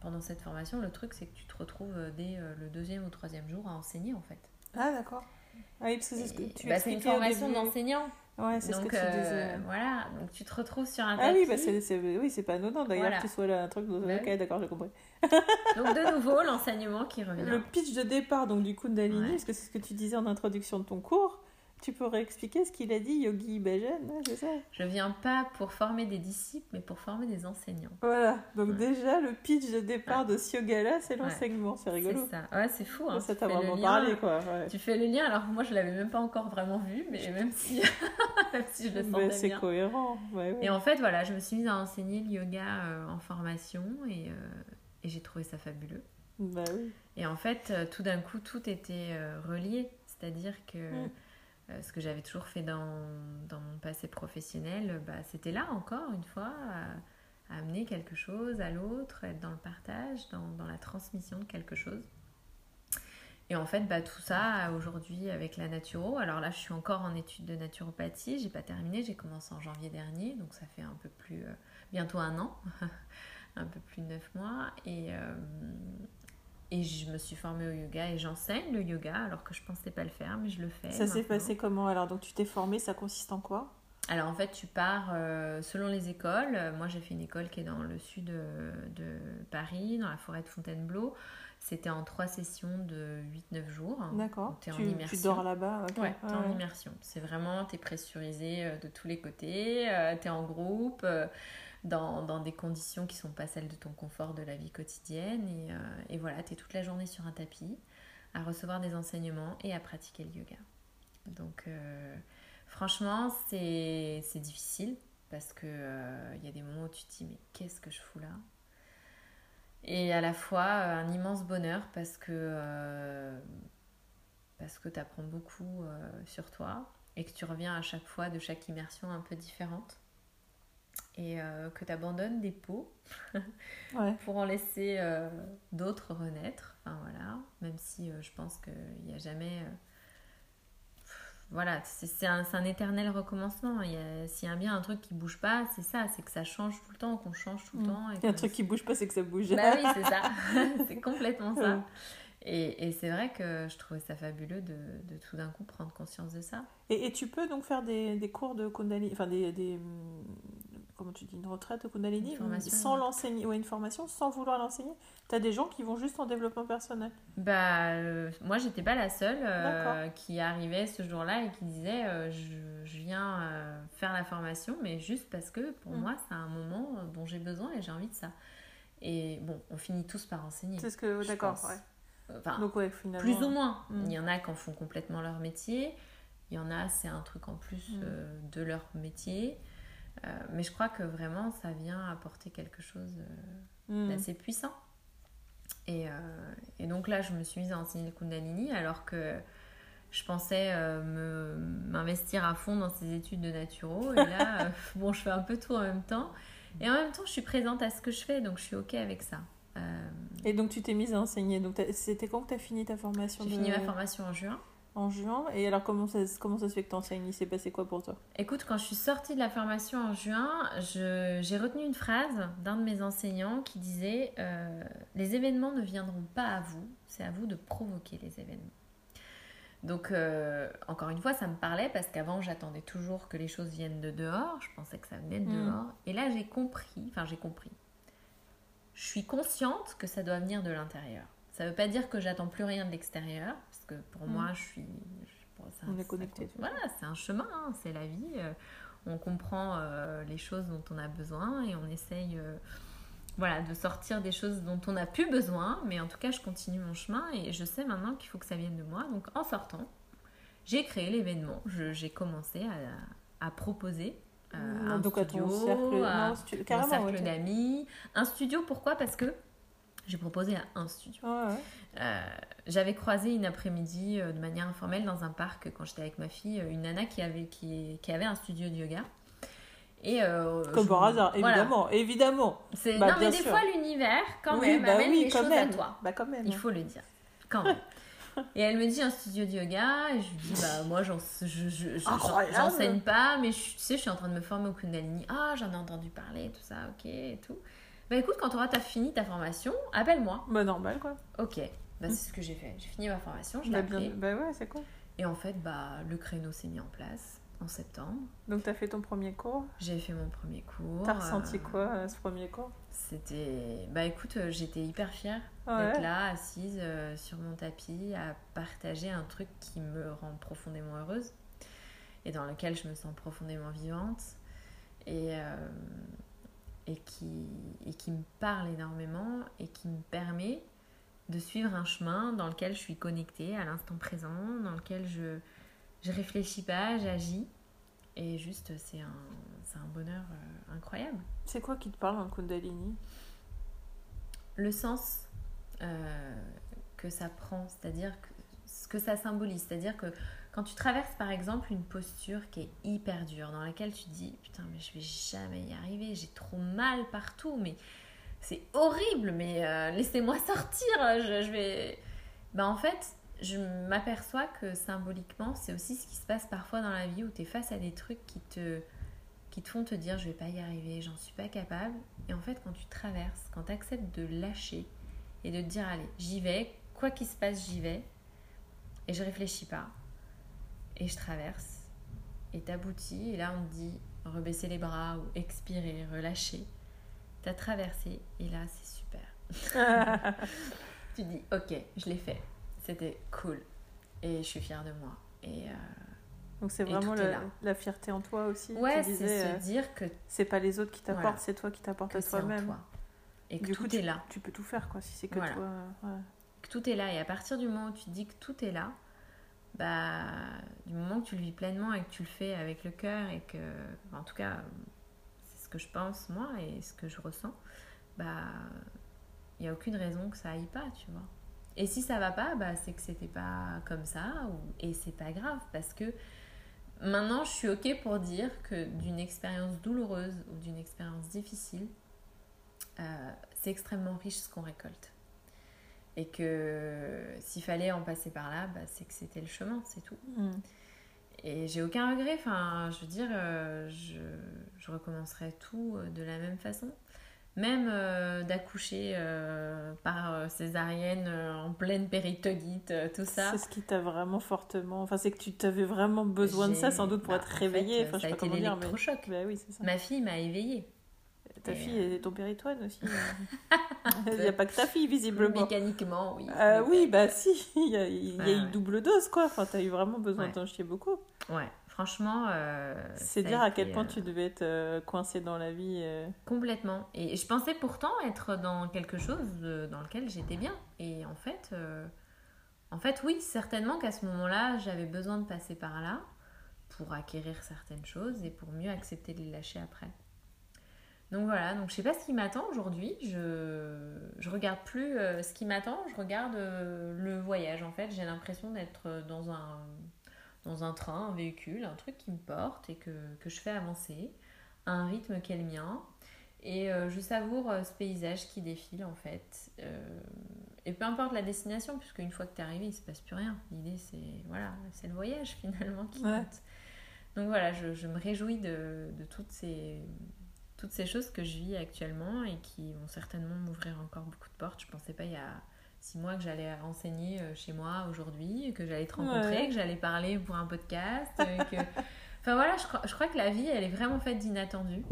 pendant cette formation, le truc c'est que tu te retrouves euh, dès euh, le deuxième ou troisième jour à enseigner en fait. Ah, d'accord. Ah oui, parce que c'est ce que tu bah, c'est une formation d'enseignant. Ouais, c'est ce que tu euh, disais. voilà, donc tu te retrouves sur un Ah oui, bah c'est, oui, pas anodin d'ailleurs Voilà. que tu sois là, un truc. de- Bah ok, oui. d'accord, j'ai compris. Donc de nouveau, l'enseignement qui revient. Le pitch de départ donc du Kundalini, Ouais. parce que c'est ce que tu disais en introduction de ton cours, tu pourrais expliquer ce qu'il a dit Yogi Bhajan, hein, c'est ça? Je viens pas pour former des disciples, mais pour former des enseignants. Voilà, donc Ouais. déjà le pitch de départ de ce yoga-là, c'est l'enseignement, c'est rigolo. C'est ça. Ouais, c'est fou. Hein. ça t'a vraiment lien- parlé quoi. ouais. Tu fais le lien, alors moi je l'avais même pas encore vraiment vu, mais même si, même si je le sentais c'est bien. cohérent. ouais, ouais. Et en fait, voilà, je me suis mise à enseigner le yoga euh, en formation et, euh, et j'ai trouvé ça fabuleux. Bah oui. Et en fait, euh, tout d'un coup, tout était euh, relié. C'est-à-dire que Mm. Euh, ce que j'avais toujours fait dans, dans mon passé professionnel, euh, bah, c'était là encore une fois, à, amener quelque chose à l'autre, être dans le partage, dans, dans la transmission de quelque chose. Et en fait, bah, tout ça aujourd'hui avec la naturo. Alors là, je suis encore en études de naturopathie. J'ai pas terminé. J'ai commencé en janvier dernier, donc ça fait un peu plus euh, bientôt un an, un peu plus de neuf mois. Et et je me suis formée au yoga et j'enseigne le yoga alors que je pensais pas le faire, mais je le fais. Ça s'est passé comment alors? Donc tu t'es formé, ça consiste en quoi? Alors en fait, tu pars euh, selon les écoles. Euh, Moi, j'ai fait une école qui est dans le sud de Paris, dans la forêt de Fontainebleau. C'était en trois sessions de 8-9 jours. D'accord. Tu, tu dors là-bas ok. Ouais, t'es Ouais, en immersion. C'est vraiment, t'es pressurisé euh, de tous les côtés, euh, t'es en groupe, euh, dans, des conditions qui sont pas celles de ton confort de la vie quotidienne. Et, euh, voilà, t'es toute la journée sur un tapis, à recevoir des enseignements et à pratiquer le yoga. Donc, euh, franchement, c'est difficile parce que euh, y a des moments où tu te dis, mais qu'est-ce que je fous là? Et à la fois euh, un immense bonheur parce que parce que tu apprends beaucoup sur toi et que tu reviens à chaque fois de chaque immersion un peu différente et euh, que tu abandonnes des pots Ouais. pour en laisser euh, d'autres renaître. Enfin voilà, même si euh, je pense qu'il n'y a jamais. voilà, c'est un, un éternel recommencement. Il y a- S'il y a bien un truc qui bouge pas, c'est ça, c'est que ça change tout le temps, qu'on change tout le Mm. temps. et Il y a un truc qui bouge pas, c'est que ça bouge. Bah oui, c'est ça. c'est complètement ça. Ouais. Et, et c'est vrai que je trouvais ça fabuleux de, de tout d'un coup prendre conscience de ça. Et, et tu peux donc faire des, des cours de Kundalini, enfin des, des, comment tu dis, une retraite au Kundalini, sans ouais. l'enseigner, ou une formation, sans vouloir l'enseigner. Tu as des gens qui vont juste en développement personnel. Bah, euh, moi, j'étais pas la seule euh, qui arrivait ce jour-là et qui disait euh, je, je viens euh, faire la formation, mais juste parce que pour Mm. moi, c'est un moment dont j'ai besoin et j'ai envie de ça. Et bon, on finit tous par enseigner. C'est ce que, d'accord, ouais. Enfin, Donc, ouais, finalement. plus ou moins. Mm. Il y en a qui en font complètement leur métier. Il y en a, c'est un truc en plus Mm. de leur métier. Euh, mais je crois que vraiment, ça vient apporter quelque chose euh, Mm. d'assez puissant. Et, euh, et donc là, je me suis mise à enseigner le Kundalini alors que je pensais m'investir à fond dans ces études de naturo. Et là, bon, je fais un peu tout en même temps. Et en même temps, je suis présente à ce que je fais, donc je suis OK avec ça. Et donc, tu t'es mise à enseigner. Donc, c'était quand que tu as fini ta formation J'ai de- fini ma formation en juin. En juin. Et alors, comment ça, comment ça se fait que tu enseignes Il s'est passé quoi pour toi? Écoute, quand je suis sortie de la formation en juin, j'ai retenu une phrase d'un de mes enseignants qui disait euh, Les événements ne viendront pas à vous, c'est à vous de provoquer les événements. Donc, euh, encore une fois, ça me parlait parce qu'avant, j'attendais toujours que les choses viennent de dehors. Je pensais que ça venait de Mm. dehors. Et là, j'ai compris, enfin, j'ai compris. Je suis consciente que ça doit venir de l'intérieur. Ça ne veut pas dire que j'attends plus rien de l'extérieur, que pour Mm. moi, je suis. je- bon, ça- On est connecté, Voilà, c'est un chemin, hein, c'est la vie. euh, on comprend euh, les choses dont on a besoin et on essaye euh, voilà, de sortir des choses dont on n'a plus besoin. Mais en tout cas, je continue mon chemin et je sais maintenant qu'il faut que ça vienne de moi. Donc en sortant, j'ai créé l'événement. J'ai commencé à, à proposer. euh, Mm, un Donc, à studio, ton cercle. à non, stu- mon carrément, cercle ouais, d'amis. Un studio, pourquoi? Parce que j'ai proposé à un studio. Ouais. Euh, j'avais croisé une après-midi euh, de manière informelle dans un parc quand j'étais avec ma fille, euh, une nana qui avait, qui, qui avait un studio de yoga. Et, euh, Comme par hasard, voilà. évidemment, évidemment. Bah, non, mais des sûr. fois, l'univers, quand oui, même, bah amène oui, les quand choses même. à toi. Bah, quand même. Il faut le dire. Quand même. Et elle me dit un studio de yoga, et je lui dis, bah moi j'en- je, je, je- Incroyable. j'enseigne pas, mais je, tu sais, je suis en train de me former au Kundalini. Ah, j'en ai entendu parler, tout ça, ok, et tout. Bah écoute, quand tu auras fini ta formation, appelle-moi. Bah, normal, quoi. Ok, bah, c'est ce que j'ai fait. J'ai fini ma formation, je l'ai Bah, appelé. bah, ouais, c'est cool. Et en fait, bah, le créneau s'est mis en place en septembre. Donc, tu as fait ton premier cours? J'ai fait mon premier cours. T'as ressenti euh, quoi à ce premier cours? C'était. Bah écoute, euh, j'étais hyper fière Ouais. d'être là, assise euh, sur mon tapis, à partager un truc qui me rend profondément heureuse et dans lequel je me sens profondément vivante et, euh, et, qui, et qui me parle énormément et qui me permet de suivre un chemin dans lequel je suis connectée à l'instant présent, dans lequel je je réfléchis pas, j'agis et juste c'est un, c'est un bonheur euh, incroyable. C'est quoi qui te parle le Kundalini? Le sens euh, que ça prend, c'est-à-dire que, ce que ça symbolise. C'est-à-dire que quand tu traverses par exemple une posture qui est hyper dure, dans laquelle tu dis putain mais je vais jamais y arriver, j'ai trop mal partout, mais c'est horrible, mais euh, laissez-moi sortir, je, je vais... Ben, en fait, je m'aperçois que symboliquement, c'est aussi ce qui se passe parfois dans la vie où tu es face à des trucs qui te, qui te font te dire je vais pas y arriver, j'en suis pas capable. Et en fait, quand tu traverses, quand tu acceptes de lâcher et de te dire allez, j'y vais, quoi qu'il se passe, j'y vais, et je réfléchis pas, et je traverse, et t'aboutis, et là on te dit rebaisser les bras ou expirer, relâcher. T'as traversé, et là c'est super. tu dis ok, je l'ai fait, c'était cool, et je suis fière de moi. Et euh, Donc, c'est vraiment la, fierté en toi aussi. ouais, c'est se euh, dire que, c'est pas les autres qui t'apportent, Voilà. c'est toi qui t'apportes à toi-même. toi, et que Du tout coup, est là. Tu peux tout faire, quoi, si c'est que Voilà. toi. ouais. que tout est là et à partir du moment où tu dis que tout est là bah du moment que tu le vis pleinement et que tu le fais avec le cœur et que en tout cas c'est ce que je pense moi et ce que je ressens bah il n'y a aucune raison que ça aille pas tu vois. Et si ça va pas bah c'est que c'était pas comme ça ou... et c'est pas grave parce que maintenant je suis ok pour dire que d'une expérience douloureuse ou d'une expérience difficile euh, c'est extrêmement riche ce qu'on récolte et que s'il fallait en passer par là, bah, c'est que c'était le chemin, c'est tout. Mm. Et j'ai aucun regret, enfin, je veux dire, euh, je, je recommencerai tout euh, de la même façon. Même euh, d'accoucher euh, par césarienne en pleine péritonite, tout ça. C'est ce qui t'a vraiment fortement. Enfin, c'est que tu t'avais vraiment besoin de ça, sans doute pour bah, être réveillée. fait, enfin, je sais a pas été dire, mais. l'électrochoc. Bah oui. Ma fille m'a éveillée. Ta Et, fille euh, est ton péritoine aussi. Il n'y a pas que ta fille, visiblement. Mécaniquement, oui. Euh, oui, bah si, il y a, il y a Ouais, eu ouais. double dose, quoi. Enfin, t'as eu vraiment besoin Ouais. de t'en chier beaucoup. Ouais, franchement. euh, C'est dire à quel point euh, tu devais être euh, coincé dans la vie. euh. Complètement. Et je pensais pourtant être dans quelque chose euh, dans lequel j'étais bien. Et en fait, euh, en fait, oui, certainement qu'à ce moment-là, j'avais besoin de passer par là pour acquérir certaines choses et pour mieux accepter de les lâcher après. Donc voilà, donc je sais pas ce qui m'attend aujourd'hui. Je je regarde plus euh, ce qui m'attend, je regarde euh, le voyage. En fait, j'ai l'impression d'être dans un dans un train, un véhicule, un truc qui me porte et que, que je fais avancer à un rythme qui est le mien. Et euh, je savoure euh, ce paysage qui défile en fait. Euh, et peu importe la destination, puisque une fois que tu es arrivé, il se passe plus rien. L'idée, c'est voilà, c'est le voyage finalement qui Ouais. compte. Donc voilà, je, je me réjouis de, de toutes, ces, toutes ces choses que je vis actuellement et qui vont certainement m'ouvrir encore beaucoup de portes. Je pensais pas il y a six mois que j'allais enseigner euh, chez moi aujourd'hui, que j'allais te rencontrer, Ouais. que j'allais parler pour un podcast. euh, que... Enfin voilà, je crois, je crois que la vie, elle est vraiment faite d'inattendus.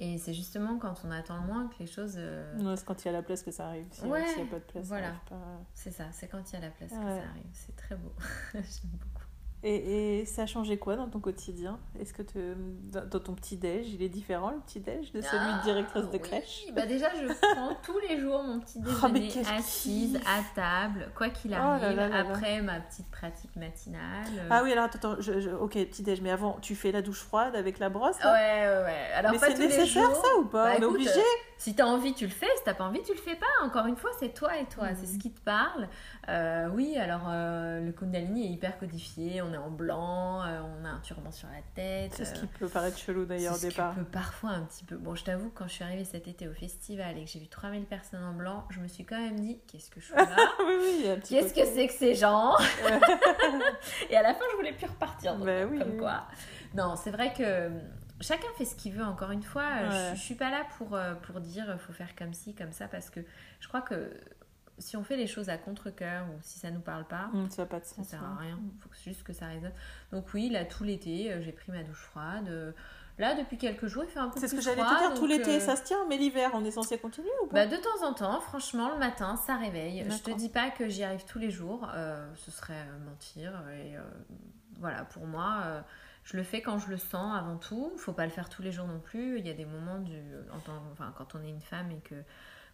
Et c'est justement quand on attend le moins que les choses... euh, Non, c'est quand il y a la place que ça arrive. S'il Ouais, n'y a pas de place, ça voilà. arrive pas. C'est ça, c'est quand il y a la place que ça arrive. C'est très beau. J'aime beaucoup. Et, et ça a changé quoi dans ton quotidien? Est-ce que te- dans ton petit-déj, il est différent le petit-déj de celui de directrice de Ah, oui. crèche? Bah déjà, je prends tous les jours mon petit Oh, déjeuner assise kiff. à table, quoi qu'il Oh arrive, là là là là. après ma petite pratique matinale. euh. Ah oui, alors attends, attends, je- je- ok, petit-déj, mais avant, tu fais la douche froide avec la brosse Ouais, ouais, ouais. Alors, Mais c'est nécessaire jours. ça ou pas? Bah, On est obligé Si t'as envie, tu le fais. Si t'as pas envie, tu le fais pas. Encore une fois, c'est toi et toi. Mhm. C'est ce qui te parle. Euh, oui, alors euh, le Kundalini est hyper codifié. On est en blanc, euh, on a un turban sur la tête. C'est ce euh, qui peut paraître chelou d'ailleurs au départ. qui peut parfois un petit peu. Bon, je t'avoue, quand je suis arrivée cet été au festival et que j'ai vu 3000 personnes en blanc, je me suis quand même dit qu'est-ce que je fais là? Oui, oui, Qu'est-ce que c'est que ces gens? Et à la fin, je voulais plus repartir. donc, Bah oui, comme oui. quoi. Non, c'est vrai que chacun fait ce qu'il veut. Encore une fois, Ouais. je, je suis pas là pour, euh, pour dire faut faire comme ci, comme ça, parce que je crois que si on fait les choses à contre-coeur ou si ça nous parle pas, Hum, ça pas de ça sert à rien. Il faut que- juste que ça résonne. Donc oui, là, tout l'été, euh, j'ai pris ma douche froide. Euh, Là, depuis quelques jours, il fait un peu C'est ce que j'allais te dire, tout l'été euh, ça se tient, mais l'hiver, on est censé continuer ou bah, pas de temps en temps, franchement, le matin, ça réveille. Je te dis pas que j'y arrive tous les jours, euh, ce serait mentir. Et euh, voilà, pour moi, je le fais quand je le sens avant tout. Faut pas le faire tous les jours non plus. Il y a des moments du, en tant- enfin, quand on est une femme et que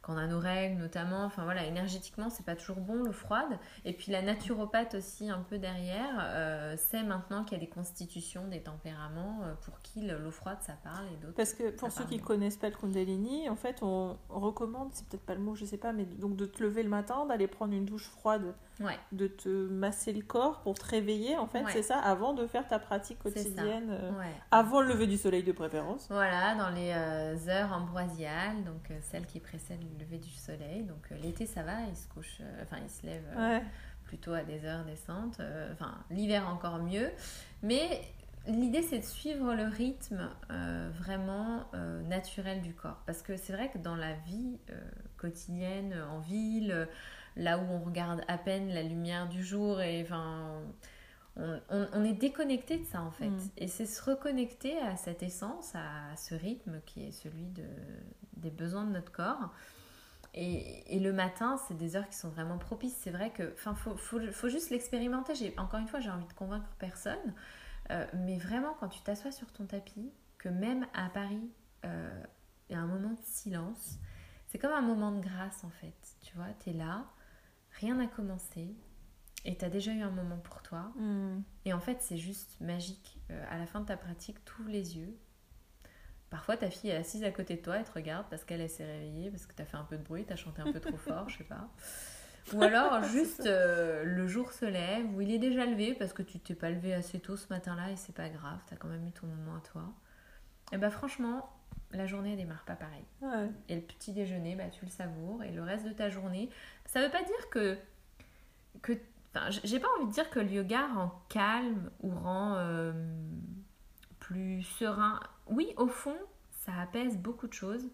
quand on a nos règles notamment, enfin voilà, énergétiquement, c'est pas toujours bon l'eau froide. Et puis la naturopathe aussi un peu derrière euh, sait maintenant qu'il y a des constitutions, des tempéraments euh, pour qui l'eau froide ça parle et d'autres. Parce que pour ceux qui bien. connaissent pas le Kundalini, en fait, on recommande, c'est peut-être pas le mot, je sais pas, mais donc de te lever le matin, d'aller prendre une douche froide, Ouais. de te masser le corps pour te réveiller, en fait, Ouais. c'est ça, avant de faire ta pratique quotidienne, euh, Ouais. avant le lever du soleil de préférence. Voilà, dans les euh, heures ambroisiales, donc euh, celles qui précèdent le lever du soleil. Donc l'été, ça va, il se couche, enfin il se lève plutôt à des heures décentes. Enfin, l'hiver encore mieux. Mais l'idée, c'est de suivre le rythme vraiment naturel du corps. Parce que c'est vrai que dans la vie quotidienne, en ville, là où on regarde à peine la lumière du jour et enfin. On, on- on est déconnecté de ça en fait. Mm. Et c'est se reconnecter à cette essence, à ce rythme qui est celui de, des besoins de notre corps. Et, et le matin, c'est des heures qui sont vraiment propices. C'est vrai que, enfin, faut, faut, faut juste l'expérimenter. J'ai, encore une fois, j'ai envie de convaincre personne. Euh, mais vraiment, quand tu t'assois sur ton tapis, que même à Paris, euh, il y a un moment de silence, c'est comme un moment de grâce en fait. Tu vois, tu es là, rien n'a commencé, et tu as déjà eu un moment pour toi. Hmm. Et en fait, c'est juste magique. Euh, à la fin de ta pratique, tu ouvres les yeux. Parfois, ta fille est assise à côté de toi, elle te regarde parce qu'elle elle s'est réveillée, parce que tu as fait un peu de bruit, tu as chanté un peu trop fort, je sais pas. Ou alors, juste euh, le jour se lève, ou il est déjà levé parce que tu t'es pas levé assez tôt ce matin-là et c'est pas grave, tu as quand même eu ton moment à toi. Et bah, franchement, la journée elle démarre pas pareil. Ouais. Et le petit déjeuner, bah, tu le savoures. Et le reste de ta journée, ça veut pas dire que. que enfin, j'ai pas envie de dire que le yoga rend calme ou rend euh, plus serein. Oui, au fond, ça apaise beaucoup de choses,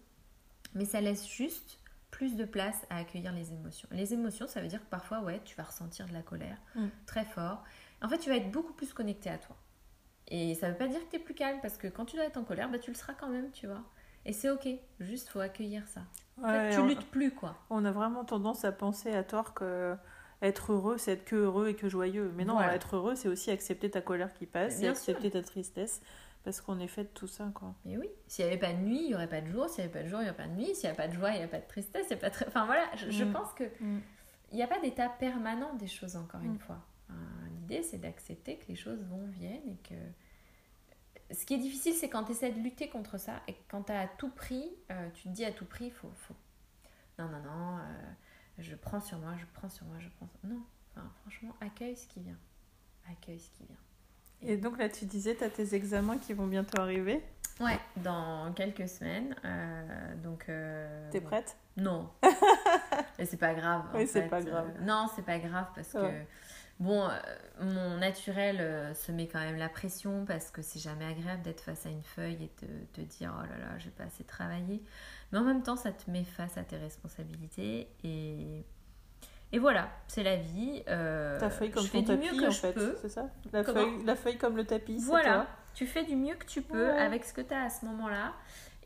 mais ça laisse juste plus de place à accueillir les émotions. Les émotions, ça veut dire que parfois, ouais, tu vas ressentir de la colère Mm. très fort. En fait, tu vas être beaucoup plus connecté à toi. Et ça veut pas dire que tu es plus calme, parce que quand tu dois être en colère, bah, tu le seras quand même, tu vois. Et c'est ok, juste faut accueillir ça. En Ouais, fait, tu on- luttes plus quoi. On a vraiment tendance à penser à tort que être heureux, c'est être que heureux et que joyeux. Mais non, Voilà. être heureux, c'est aussi accepter ta colère qui passe, et accepter ta tristesse, parce qu'on est fait de tout ça, quoi. Mais oui, s'il n'y avait pas de nuit, il n'y aurait pas de jour. S'il n'y avait pas de jour, il n'y aurait pas de nuit. S'il n'y a pas de joie, il n'y a pas de tristesse. il y a pas de... Enfin voilà, je, je Mm. pense que Mm. il n'y a pas d'état permanent des choses, encore une Mm. fois. Euh, L'idée, c'est d'accepter que les choses vont, viennent et que. Ce qui est difficile, c'est quand tu essaies de lutter contre ça et quand tu as à tout prix, euh, tu te dis à tout prix, il faut, faut. Non, non, non, euh, je prends sur moi, je prends sur moi, je prends. sur- Non, enfin, franchement, accueille ce qui vient. Accueille ce qui vient. Et donc là, tu disais, tu as tes examens qui vont bientôt arriver. Ouais, dans quelques semaines. euh, donc. T'es prête? Non. Et c'est pas grave. Oui, c'est pas grave. Non, c'est pas grave parce que. Bon, euh, mon naturel euh, se met quand même la pression parce que c'est jamais agréable d'être face à une feuille et de te dire oh là là, j'ai pas assez travaillé. Mais en même temps, ça te met face à tes responsabilités et. Et voilà, c'est la vie. euh, Ta feuille comme je fais ton du tapis, mieux que en je fait, peux. c'est ça? La feuille, la feuille comme le tapis, c'est Voilà, toi. tu fais du mieux que tu peux Ouais. avec ce que tu as à ce moment-là.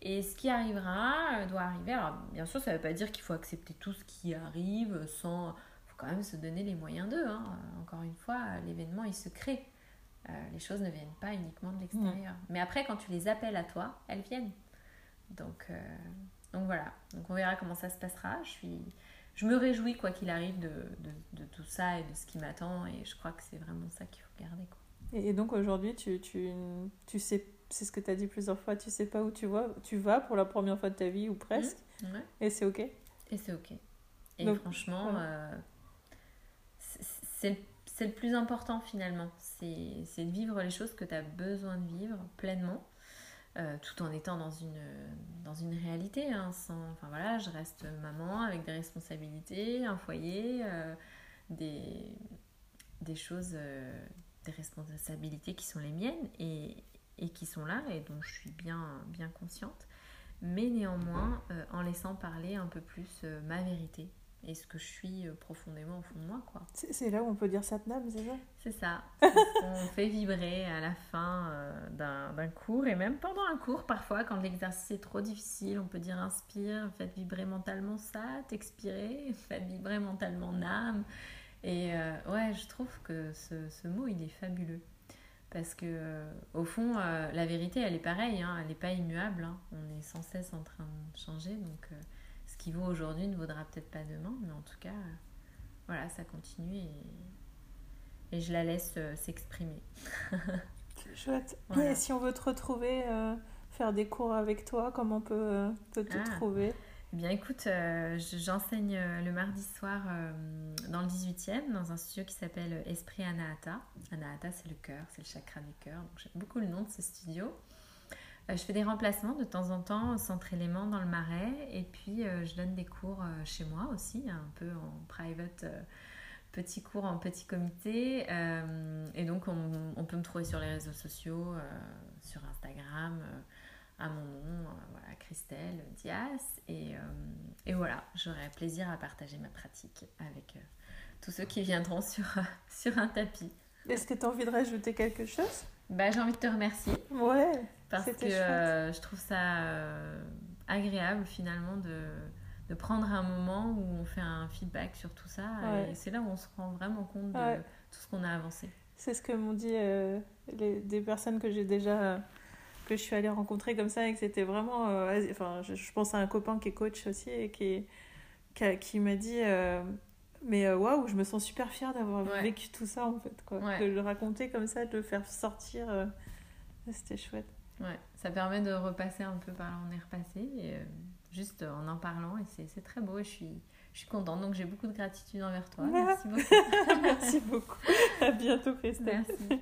Et ce qui arrivera doit arriver. Alors, bien sûr, ça ne veut pas dire qu'il faut accepter tout ce qui arrive sans. Faut quand même se donner les moyens d'eux. hein. Encore une fois, l'événement, il se crée. Euh, les choses ne viennent pas uniquement de l'extérieur. Mais après, quand tu les appelles à toi, elles viennent. Donc, euh, donc voilà. Donc on verra comment ça se passera. Je, suis... je me réjouis, quoi qu'il arrive, de, de, de tout ça et de ce qui m'attend. Et je crois que c'est vraiment ça qu'il faut garder. Quoi. Et, et donc aujourd'hui, tu, tu, tu sais, c'est ce que tu as dit plusieurs fois, tu sais pas où tu vas, tu vas pour la première fois de ta vie ou presque, Ouais. et c'est ok. Et c'est ok. Et Donc, franchement, euh, c'est- le- plus important finalement. C'est de vivre les choses que tu as besoin de vivre pleinement, euh, tout en étant dans une, dans une réalité. hein, enfin voilà, je reste maman avec des responsabilités, un foyer, euh, des, choses, euh, des responsabilités qui sont les miennes et, et qui sont là et dont je suis bien, bien consciente mais néanmoins en laissant parler un peu plus ma vérité et ce que je suis euh, profondément au fond de moi quoi. C'est là où on peut dire Satnam, c'est ça? C'est ça, qu'on fait vibrer à la fin euh, d'un cours et même pendant un cours parfois quand l'exercice est trop difficile, on peut dire inspire, faites vibrer mentalement ça, t'expirer, faites vibrer mentalement Nam et euh, ouais je trouve que ce, ce mot il est fabuleux. Parce que, euh, au fond, la vérité, elle est pareille, hein, elle n'est pas immuable. hein. On est sans cesse en train de changer. Donc, qui vaut aujourd'hui ne vaudra peut-être pas demain. Mais en tout cas, euh, voilà, ça continue et, et je la laisse euh, s'exprimer. C'est chouette. Voilà. Et si on veut te retrouver, euh, faire des cours avec toi, comment on peut euh, te, te Ah. trouver? Eh bien, écoute, je- j'enseigne le mardi soir dans le 18e, dans un studio qui s'appelle Esprit Anahata. Anahata, c'est le cœur, c'est le chakra du cœur. Donc, j'aime beaucoup le nom de ce studio. Euh, je fais des remplacements de temps en temps au centre élément dans le marais. Et puis, euh, je donne des cours euh, chez moi aussi, un peu en private, petits cours en petit comité. Et donc, on, peut me trouver sur les réseaux sociaux, sur Instagram. à mon nom, voilà, Christelle Dias. Et, et voilà, j'aurai plaisir à partager ma pratique avec tous ceux qui viendront sur, sur un tapis. Est-ce que tu as envie de rajouter quelque chose? Bah, J'ai envie de te remercier Ouais. parce que euh, je trouve ça euh, agréable finalement de, de prendre un moment où on fait un feedback sur tout ça. Ouais. Et c'est là où on se rend vraiment compte de Ouais. tout ce qu'on a avancé. C'est ce que m'ont dit euh, les, des personnes que j'ai déjà que je suis allée rencontrer comme ça et que c'était vraiment enfin je, je pense à un copain qui est coach aussi et qui qui, m'a dit mais euh, waouh je me sens super fière d'avoir Ouais. vécu tout ça en fait quoi Ouais. de le raconter comme ça de le faire sortir euh, c'était chouette Ouais, ça permet de repasser un peu par là on est repassé, et, euh, juste en en parlant, et c'est c'est très beau, et je suis, je suis contente, donc j'ai beaucoup de gratitude envers toi. Merci beaucoup. merci beaucoup à bientôt Christelle Merci.